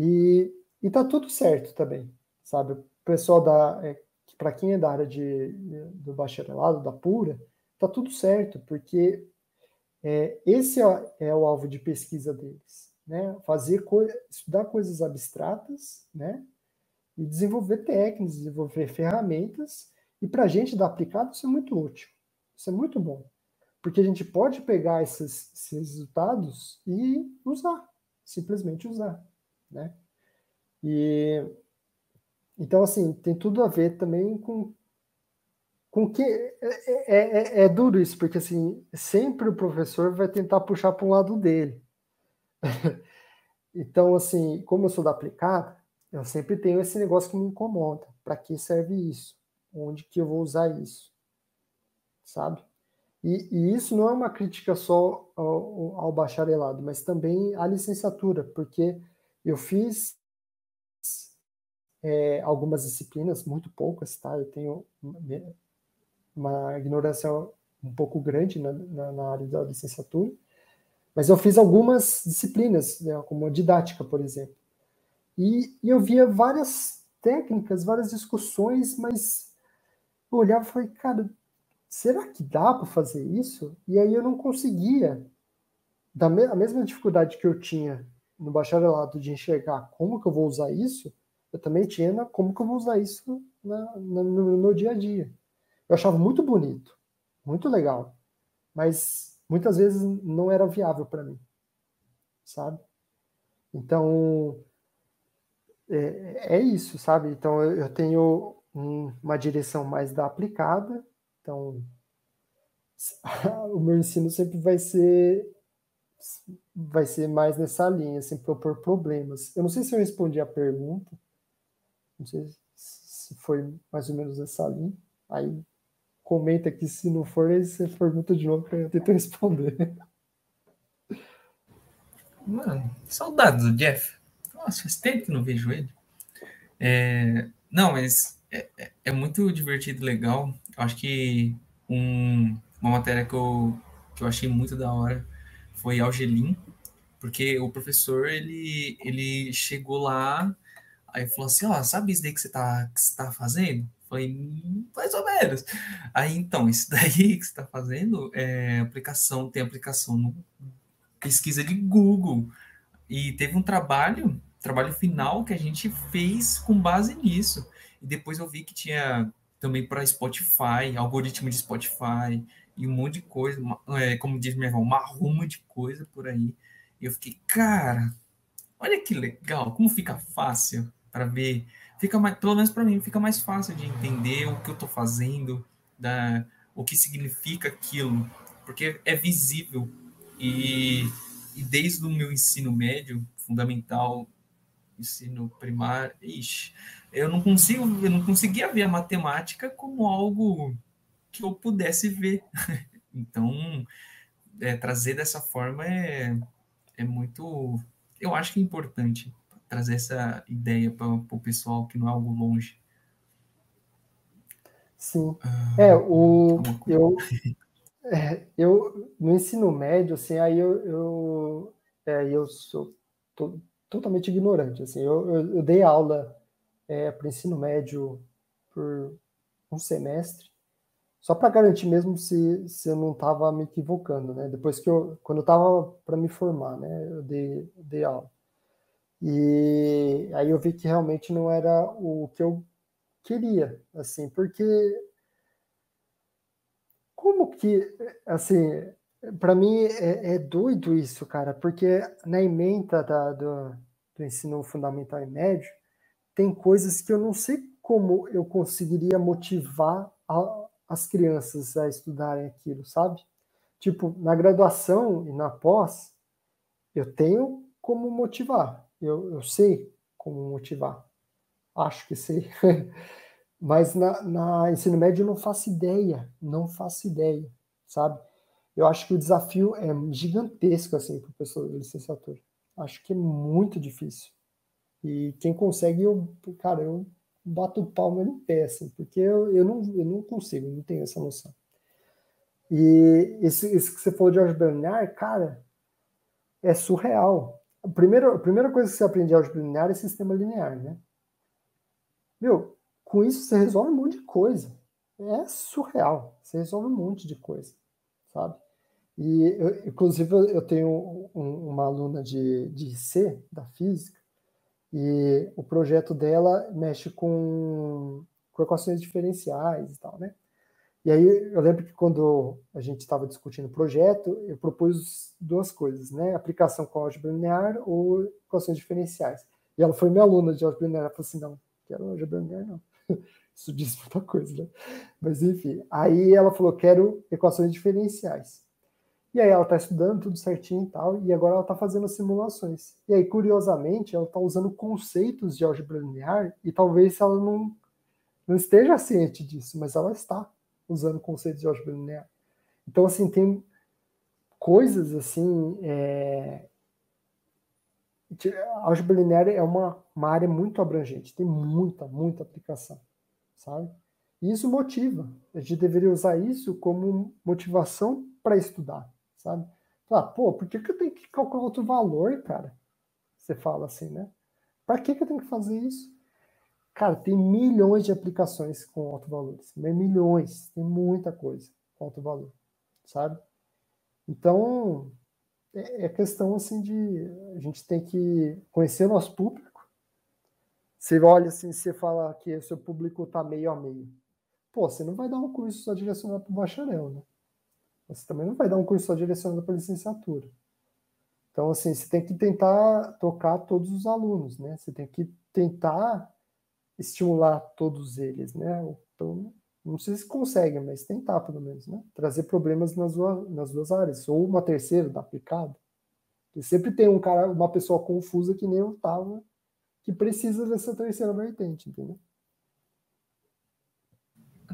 e, e tá tudo certo também, sabe? O pessoal da. É, para quem é da área de, do bacharelado, da pura, tá tudo certo, porque é, esse é, é, o alvo de pesquisa deles, né? Fazer co estudar coisas abstratas, né? E desenvolver técnicas, desenvolver ferramentas. E para a gente da aplicado, isso é muito útil. Isso é muito bom. Porque a gente pode pegar esses, esses resultados e usar, simplesmente usar né? E então assim tem tudo a ver também com com que é, é, é, é duro isso porque assim sempre o professor vai tentar puxar para um lado dele. então assim como eu sou da aplicada eu sempre tenho esse negócio que me incomoda. Para que serve isso? Onde que eu vou usar isso? Sabe? E, e, isso não é uma crítica só ao, ao, bacharelado, mas também à licenciatura, porque eu fiz é, algumas disciplinas, muito poucas, tá? Eu tenho uma ignorância um pouco grande na, na, na área da licenciatura, mas eu fiz algumas disciplinas, né, como a didática, por exemplo. E, e, eu via várias técnicas, várias discussões, mas eu olhava e falei, cara, será que dá para fazer isso? E aí eu não conseguia, da me a mesma dificuldade que eu tinha no bacharelado de enxergar como que eu vou usar isso, eu também tinha na, como que eu vou usar isso na, na, no, meu dia a dia. Eu achava muito bonito, muito legal, mas muitas vezes não era viável para mim, sabe? Então, é, é, isso, sabe? Então, eu, tenho um, uma direção mais da aplicada, então, o meu ensino sempre vai ser vai ser mais nessa linha, assim, propor problemas. Eu não sei se eu respondi a pergunta, não sei se foi mais ou menos essa linha. Aí comenta aqui se não for, aí você pergunta de novo para eu tentar responder. Mano, saudades do Jeff. Nossa, faz tempo que não vejo ele. É, não, mas é, é, é muito divertido, legal. Acho que um, uma matéria que eu, que eu achei muito da hora foi Algelim, porque o professor, ele, ele chegou lá, aí falou assim, ó, oh, sabe isso daí que você tá, que você tá fazendo? Falei, mais ou menos. Aí, então, isso daí que você tá fazendo é aplicação, tem aplicação no pesquisa de Google. E teve um trabalho, trabalho final que a gente fez com base nisso. E depois eu vi que tinha também para Spotify, algoritmo de Spotify, e um monte de coisa, é, como diz minha irmã, uma ruma de coisa por aí. E eu fiquei, cara, olha que legal, como fica fácil para ver, fica mais, pelo menos para mim, fica mais fácil de entender o que eu estou fazendo, da, o que significa aquilo, porque é visível. E, e desde o meu ensino médio, fundamental, ensino primário, ixi, eu não consigo, eu não conseguia ver a matemática como algo que eu pudesse ver. então, é, trazer dessa forma é, é muito. Eu acho que é importante trazer essa ideia para o pessoal que não é algo longe. Sim. Ah, é, o. Eu, É, eu no ensino médio, assim, aí eu, eu, é, eu sou to, totalmente ignorante, assim, eu, eu, eu dei aula é, para ensino médio por um semestre, só para garantir mesmo se, se eu não estava me equivocando, né? Depois que eu, quando eu estava para me formar, né, eu dei, dei aula. E aí eu vi que realmente não era o que eu queria, assim, porque como que, assim, para mim é, é, doido isso, cara, porque na ementa da, do, do ensino fundamental e médio tem coisas que eu não sei como eu conseguiria motivar a, as crianças a estudarem aquilo, sabe? Tipo, na graduação e na pós, eu tenho como motivar, eu, eu sei como motivar, acho que sei. Mas na, na ensino médio eu não faço ideia, não faço ideia, sabe? Eu acho que o desafio é gigantesco, assim, para o pessoal de licenciatura. Acho que é muito difícil. E quem consegue, eu, cara, eu bato o palmo no pé, assim, porque eu, eu, não, eu não consigo, não tenho essa noção. E esse, esse que você falou de álgebra linear, cara, é surreal. A primeira, a primeira coisa que você aprende de álgebra linear é sistema linear, né? Meu, com isso você resolve um monte de coisa. É surreal. Você resolve um monte de coisa, sabe? E, eu, inclusive, eu tenho um, uma aluna de, de C, da física, e o projeto dela mexe com, com equações diferenciais e tal, né? E aí eu lembro que quando a gente estava discutindo o projeto, eu propus duas coisas, né? Aplicação com álgebra linear ou equações diferenciais. E ela foi minha aluna de álgebra linear. Ela falou assim, não, quero álgebra linear, não. Isso diz muita coisa, né? Mas enfim, aí ela falou: quero equações diferenciais. E aí ela está estudando tudo certinho e tal, e agora ela está fazendo simulações. E aí, curiosamente, ela está usando conceitos de álgebra linear, e talvez ela não, não esteja ciente disso, mas ela está usando conceitos de álgebra linear. Então, assim, tem coisas assim. É... Álgebra linear é uma, uma área muito abrangente, tem muita, muita aplicação sabe? E isso motiva. A gente deveria usar isso como motivação para estudar, sabe? Falar, pô, por que, que eu tenho que calcular outro valor, cara? Você fala assim, né? Para que, que eu tenho que fazer isso? Cara, tem milhões de aplicações com alto valores. Milhões. Tem muita coisa com alto valor, sabe? Então, é, é questão assim de a gente tem que conhecer o nosso público você olha assim, você fala que o seu público está meio a meio. Pô, você não vai dar um curso só direcionado para o bacharel, né? Você também não vai dar um curso só direcionado para licenciatura. Então, assim, você tem que tentar tocar todos os alunos, né? Você tem que tentar estimular todos eles, né? Então, não sei se consegue, mas tentar, pelo menos, né? Trazer problemas nas duas, nas duas áreas. Ou uma terceira, da aplicada. Porque sempre tem um cara, uma pessoa confusa que nem eu estava que precisa dessa terceira vertente, entendeu?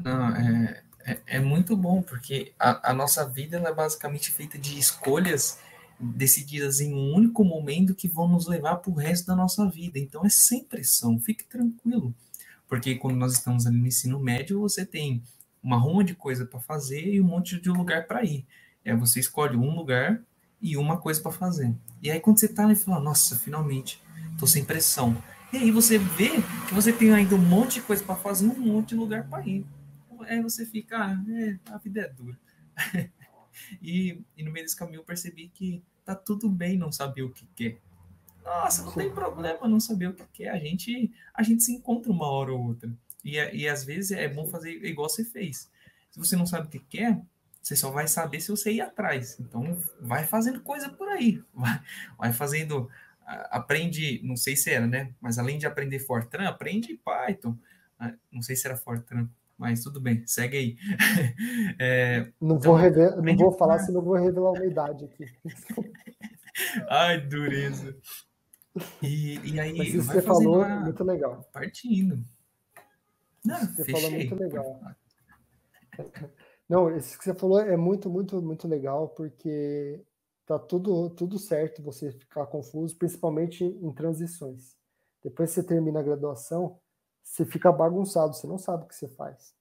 Não, é, é, é muito bom, porque a, a nossa vida é basicamente feita de escolhas decididas em um único momento que vão nos levar para o resto da nossa vida. Então é sem pressão, fique tranquilo. Porque quando nós estamos ali no ensino médio, você tem uma ruma de coisa para fazer e um monte de lugar para ir. É, você escolhe um lugar e uma coisa para fazer. E aí quando você está ali, fala, nossa, finalmente, tô sem pressão. E aí você vê que você tem ainda um monte de coisa para fazer, um monte de lugar para ir. Aí você fica, ah, é, a vida é dura. e, e, no meio desse caminho eu percebi que tá tudo bem não saber o que quer. Nossa, não tem problema não saber o que quer. A gente, a gente se encontra uma hora ou outra. E, e às vezes é bom fazer igual você fez. Se você não sabe o que quer, você só vai saber se você ir atrás. Então, vai fazendo coisa por aí. Vai, vai fazendo aprende, não sei se era, né? Mas além de aprender Fortran, aprende Python. Ah, não sei se era Fortran, mas tudo bem, segue aí. É, não, então, vou rever, não vou falar, senão vou revelar uma idade aqui. Ai, dureza. E, e aí, mas isso você falou uma... muito legal. Partindo. Não, você fechei. falou muito legal. Não, isso que você falou é muito, muito, muito legal, porque tá tudo, tudo certo você ficar confuso, principalmente em transições. Depois que você termina a graduação, você fica bagunçado, você não sabe o que você faz.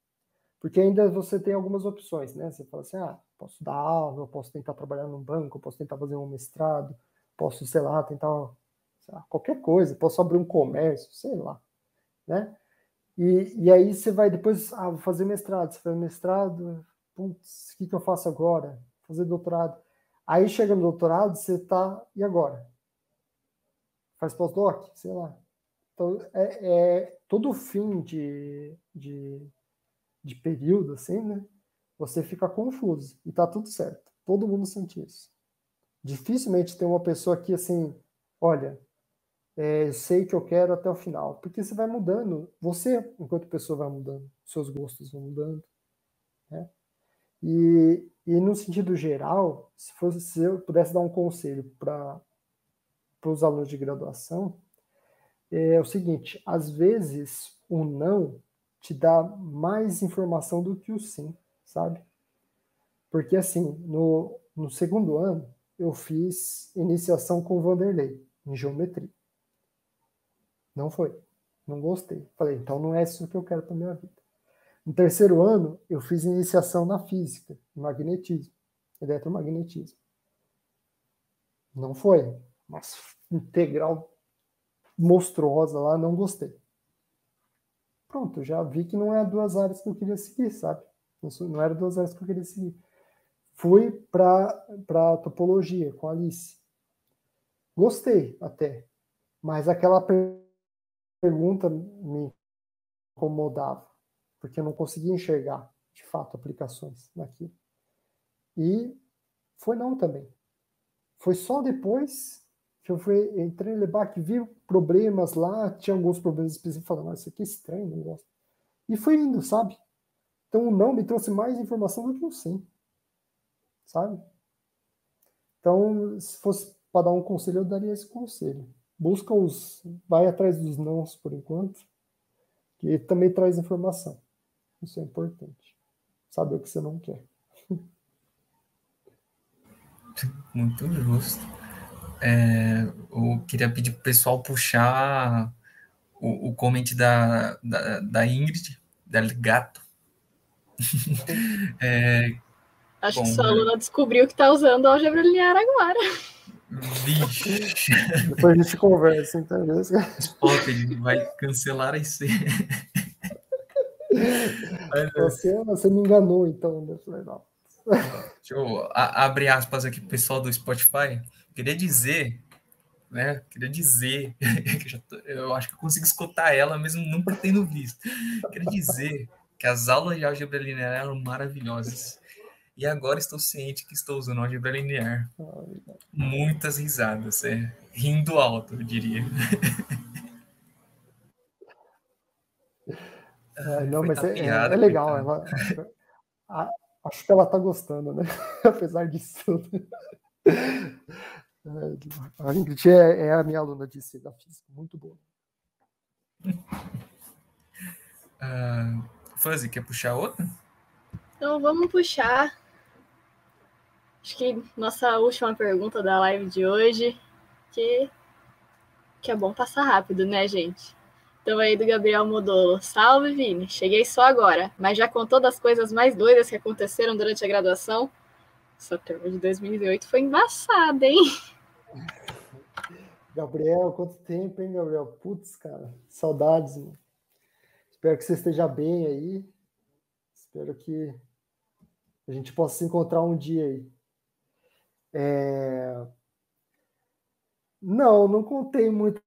Porque ainda você tem algumas opções, né? Você fala assim, ah, posso dar aula, posso tentar trabalhar num banco, posso tentar fazer um mestrado, posso, sei lá, tentar lá, qualquer coisa, posso abrir um comércio, sei lá, né? E, e aí você vai depois, ah, vou fazer mestrado, você faz mestrado, putz, o que, que eu faço agora? Fazer doutorado. Aí chega no doutorado, você tá, e agora? Faz pós-doc? Sei lá. Então, é, é todo fim de, de, de período, assim, né? Você fica confuso e tá tudo certo. Todo mundo sente isso. Dificilmente tem uma pessoa que, assim, olha, é, eu sei que eu quero até o final, porque você vai mudando. Você, enquanto pessoa, vai mudando. Seus gostos vão mudando. Né? E, e no sentido geral, se, fosse, se eu pudesse dar um conselho para os alunos de graduação, é o seguinte: às vezes o não te dá mais informação do que o sim, sabe? Porque assim, no, no segundo ano, eu fiz iniciação com Vanderlei, em geometria. Não foi. Não gostei. Falei, então não é isso que eu quero para minha vida. No terceiro ano, eu fiz iniciação na física, magnetismo, eletromagnetismo. Não foi. Mas integral monstruosa lá, não gostei. Pronto, já vi que não é duas áreas que eu queria seguir, sabe? Não era duas áreas que eu queria seguir. Fui para topologia com a Alice. Gostei até, mas aquela pergunta me incomodava, porque eu não conseguia enxergar, de fato, aplicações naquilo. E foi não também. Foi só depois eu fui, entrei no Lebac, vi problemas lá, tinha alguns problemas específicos, falando, isso aqui é estranho, não gosto. E fui indo, sabe? Então o não me trouxe mais informação do que o sim. Sabe? Então, se fosse para dar um conselho, eu daria esse conselho. Busca os. Vai atrás dos nãos por enquanto, que também traz informação. Isso é importante. Saber o que você não quer. Muito justo. É, eu queria pedir para o pessoal puxar o, o comente da, da, da Ingrid, da Gato. é, Acho bom, que sua aluna descobriu que está usando álgebra linear agora. Vixe. Depois a gente conversa, entendeu? Spotted vai cancelar a IC. Você, você me enganou, então. Né? Deixa eu abrir aspas aqui pro pessoal do Spotify. Queria dizer, né? Queria dizer, que tô, eu acho que eu consigo escutar ela mesmo nunca tendo visto. Queria dizer que as aulas de álgebra linear eram maravilhosas. E agora estou ciente que estou usando álgebra linear. Muitas risadas, é. Rindo alto, eu diria. É, não, mas é, é, legal. Ela, a, acho que ela está gostando, né? Apesar disso tudo. A Ingrid é, é a minha aluna de da física, muito boa. Uh, Fuzzy, quer puxar outra? Então vamos puxar. Acho que nossa última pergunta da live de hoje, que, que é bom passar rápido, né, gente? Então aí do Gabriel Modolo. Salve, Vini. Cheguei só agora, mas já contou das coisas mais doidas que aconteceram durante a graduação? Essa turma de 2008 foi embaçada, hein? Gabriel, quanto tempo, hein, Gabriel? Putz, cara, saudades. Mano. Espero que você esteja bem aí. Espero que a gente possa se encontrar um dia aí. É... Não, não contei muitas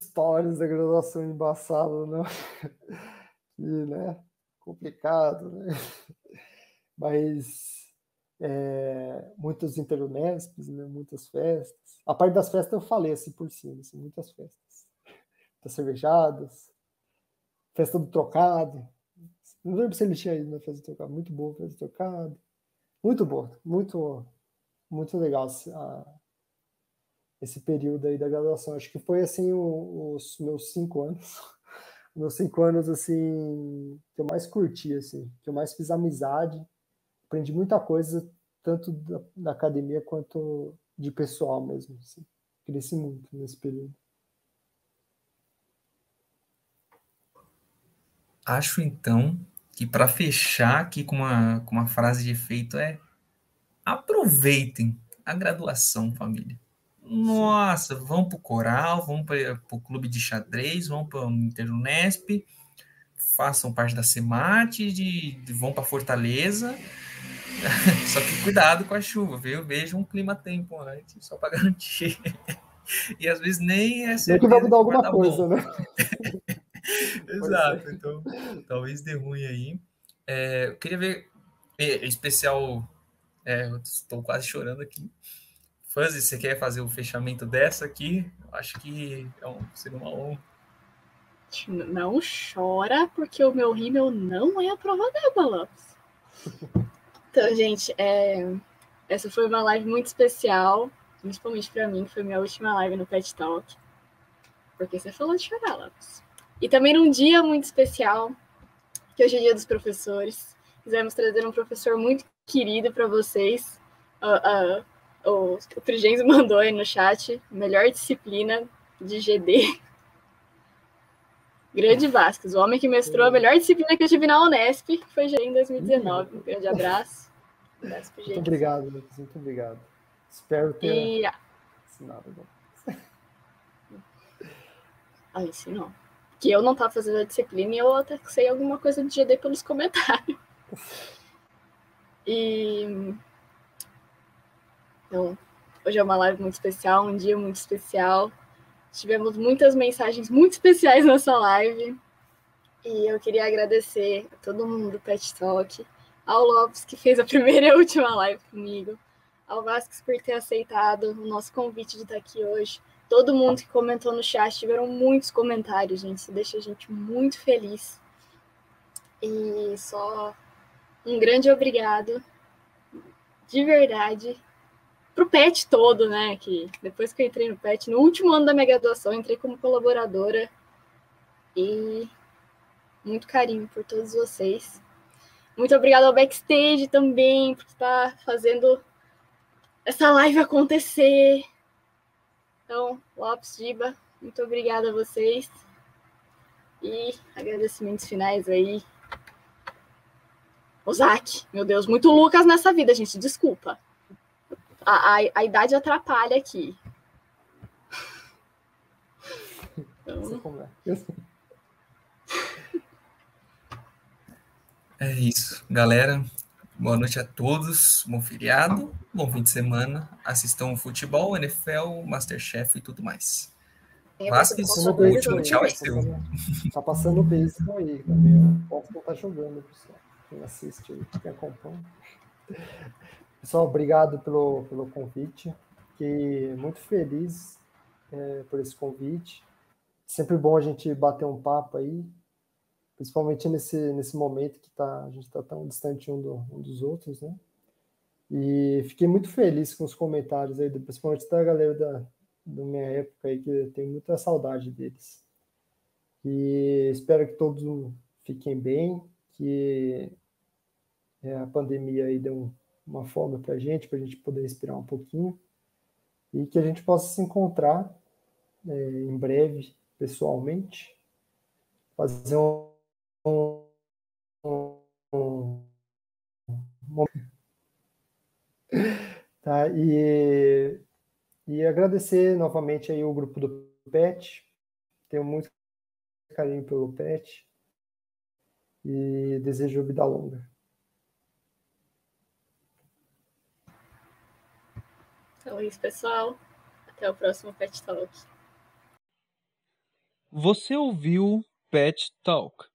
histórias da graduação embaçada, não. E, né? Complicado, né? Mas é, muitos interunespes, né, muitas festas. A parte das festas eu falei assim por cima, assim, muitas festas. Muitas cervejadas, festa do trocado. Não lembro se ele tinha ido na festa do trocado. Muito boa a festa do trocado. Muito boa, muito, muito legal a, esse período aí da graduação. Acho que foi assim os meus cinco anos. meus cinco anos assim que eu mais curti, assim, que eu mais fiz amizade aprendi muita coisa, tanto da, da academia quanto de pessoal mesmo. Assim. Cresci muito nesse período. Acho então que para fechar aqui com uma, com uma frase de efeito é aproveitem a graduação, família. Nossa, vão para o coral, vão para o clube de xadrez, vão para o Interunesp, façam parte da CEMAT, de, de vão para Fortaleza. Só que cuidado com a chuva, viu? Veja um clima-tempo antes, só para garantir. E às vezes nem é certeza. que vai mudar alguma coisa, bom. né? Exato, então talvez dê ruim aí. É, eu queria ver, em especial, é, estou quase chorando aqui. Fuzzy, você quer fazer o fechamento dessa aqui? Acho que é um, seria uma honra. Não chora, porque o meu rímel não é a prova d'água, Lopes. Então, gente, é... essa foi uma live muito especial, principalmente para mim, que foi minha última live no Pet Talk. Porque você falou de chorar, Lopes. E também num dia muito especial, que hoje é dia dos professores. Quisemos trazer um professor muito querido para vocês. Uh, uh, o, o mandou aí no chat, melhor disciplina de GD Grande Vasquez, o homem que mestrou a melhor disciplina que eu tive na Unesp, foi em 2019. Um grande abraço. Muito obrigado, Lucas, muito obrigado. Espero ter e... ensinado. Ah, ensinou. Que eu não estava fazendo a disciplina e eu até sei alguma coisa de GD pelos comentários. E. Então, hoje é uma live muito especial, um dia muito especial. Tivemos muitas mensagens muito especiais nessa live. E eu queria agradecer a todo mundo do Pet Talk, ao Lopes, que fez a primeira e última live comigo, ao Vasquez por ter aceitado o nosso convite de estar aqui hoje. Todo mundo que comentou no chat, tiveram muitos comentários, gente. Isso deixa a gente muito feliz. E só um grande obrigado, de verdade, pro PET todo, né? Que depois que eu entrei no PET, no último ano da minha graduação, entrei como colaboradora e muito carinho por todos vocês. Muito obrigada ao backstage também por estar fazendo essa live acontecer. Então, Lopes Giba, muito obrigada a vocês. E agradecimentos finais aí. Ozaki, meu Deus, muito Lucas nessa vida, gente, desculpa a, a, a idade atrapalha aqui. Então... É isso, galera. Boa noite a todos. Bom feriado, bom fim de semana. Assistam o futebol, NFL, Masterchef e tudo mais. Vasquez, o último tchau é seu. Tá passando o beisebol aí também. Posso não estar jogando, pessoal. Quem assiste aí, quem acompanha. Pessoal, obrigado pelo, pelo convite. Fiquei muito feliz é, por esse convite. Sempre bom a gente bater um papo aí, principalmente nesse, nesse momento que tá, a gente está tão distante um, do, um, dos outros, né? E fiquei muito feliz com os comentários aí, principalmente da galera da, da minha época aí, que tenho muita saudade deles. E espero que todos fiquem bem, que é, a pandemia aí deu um uma folga para a gente, para a gente poder respirar um pouquinho e que a gente possa se encontrar é, em breve, pessoalmente, fazer um, um, um, um tá? E, e agradecer novamente aí o grupo do PET, tenho muito carinho pelo PET e desejo vida longa. Então é isso, pessoal. Até o próximo Pet Talk. Você ouviu Pet Talk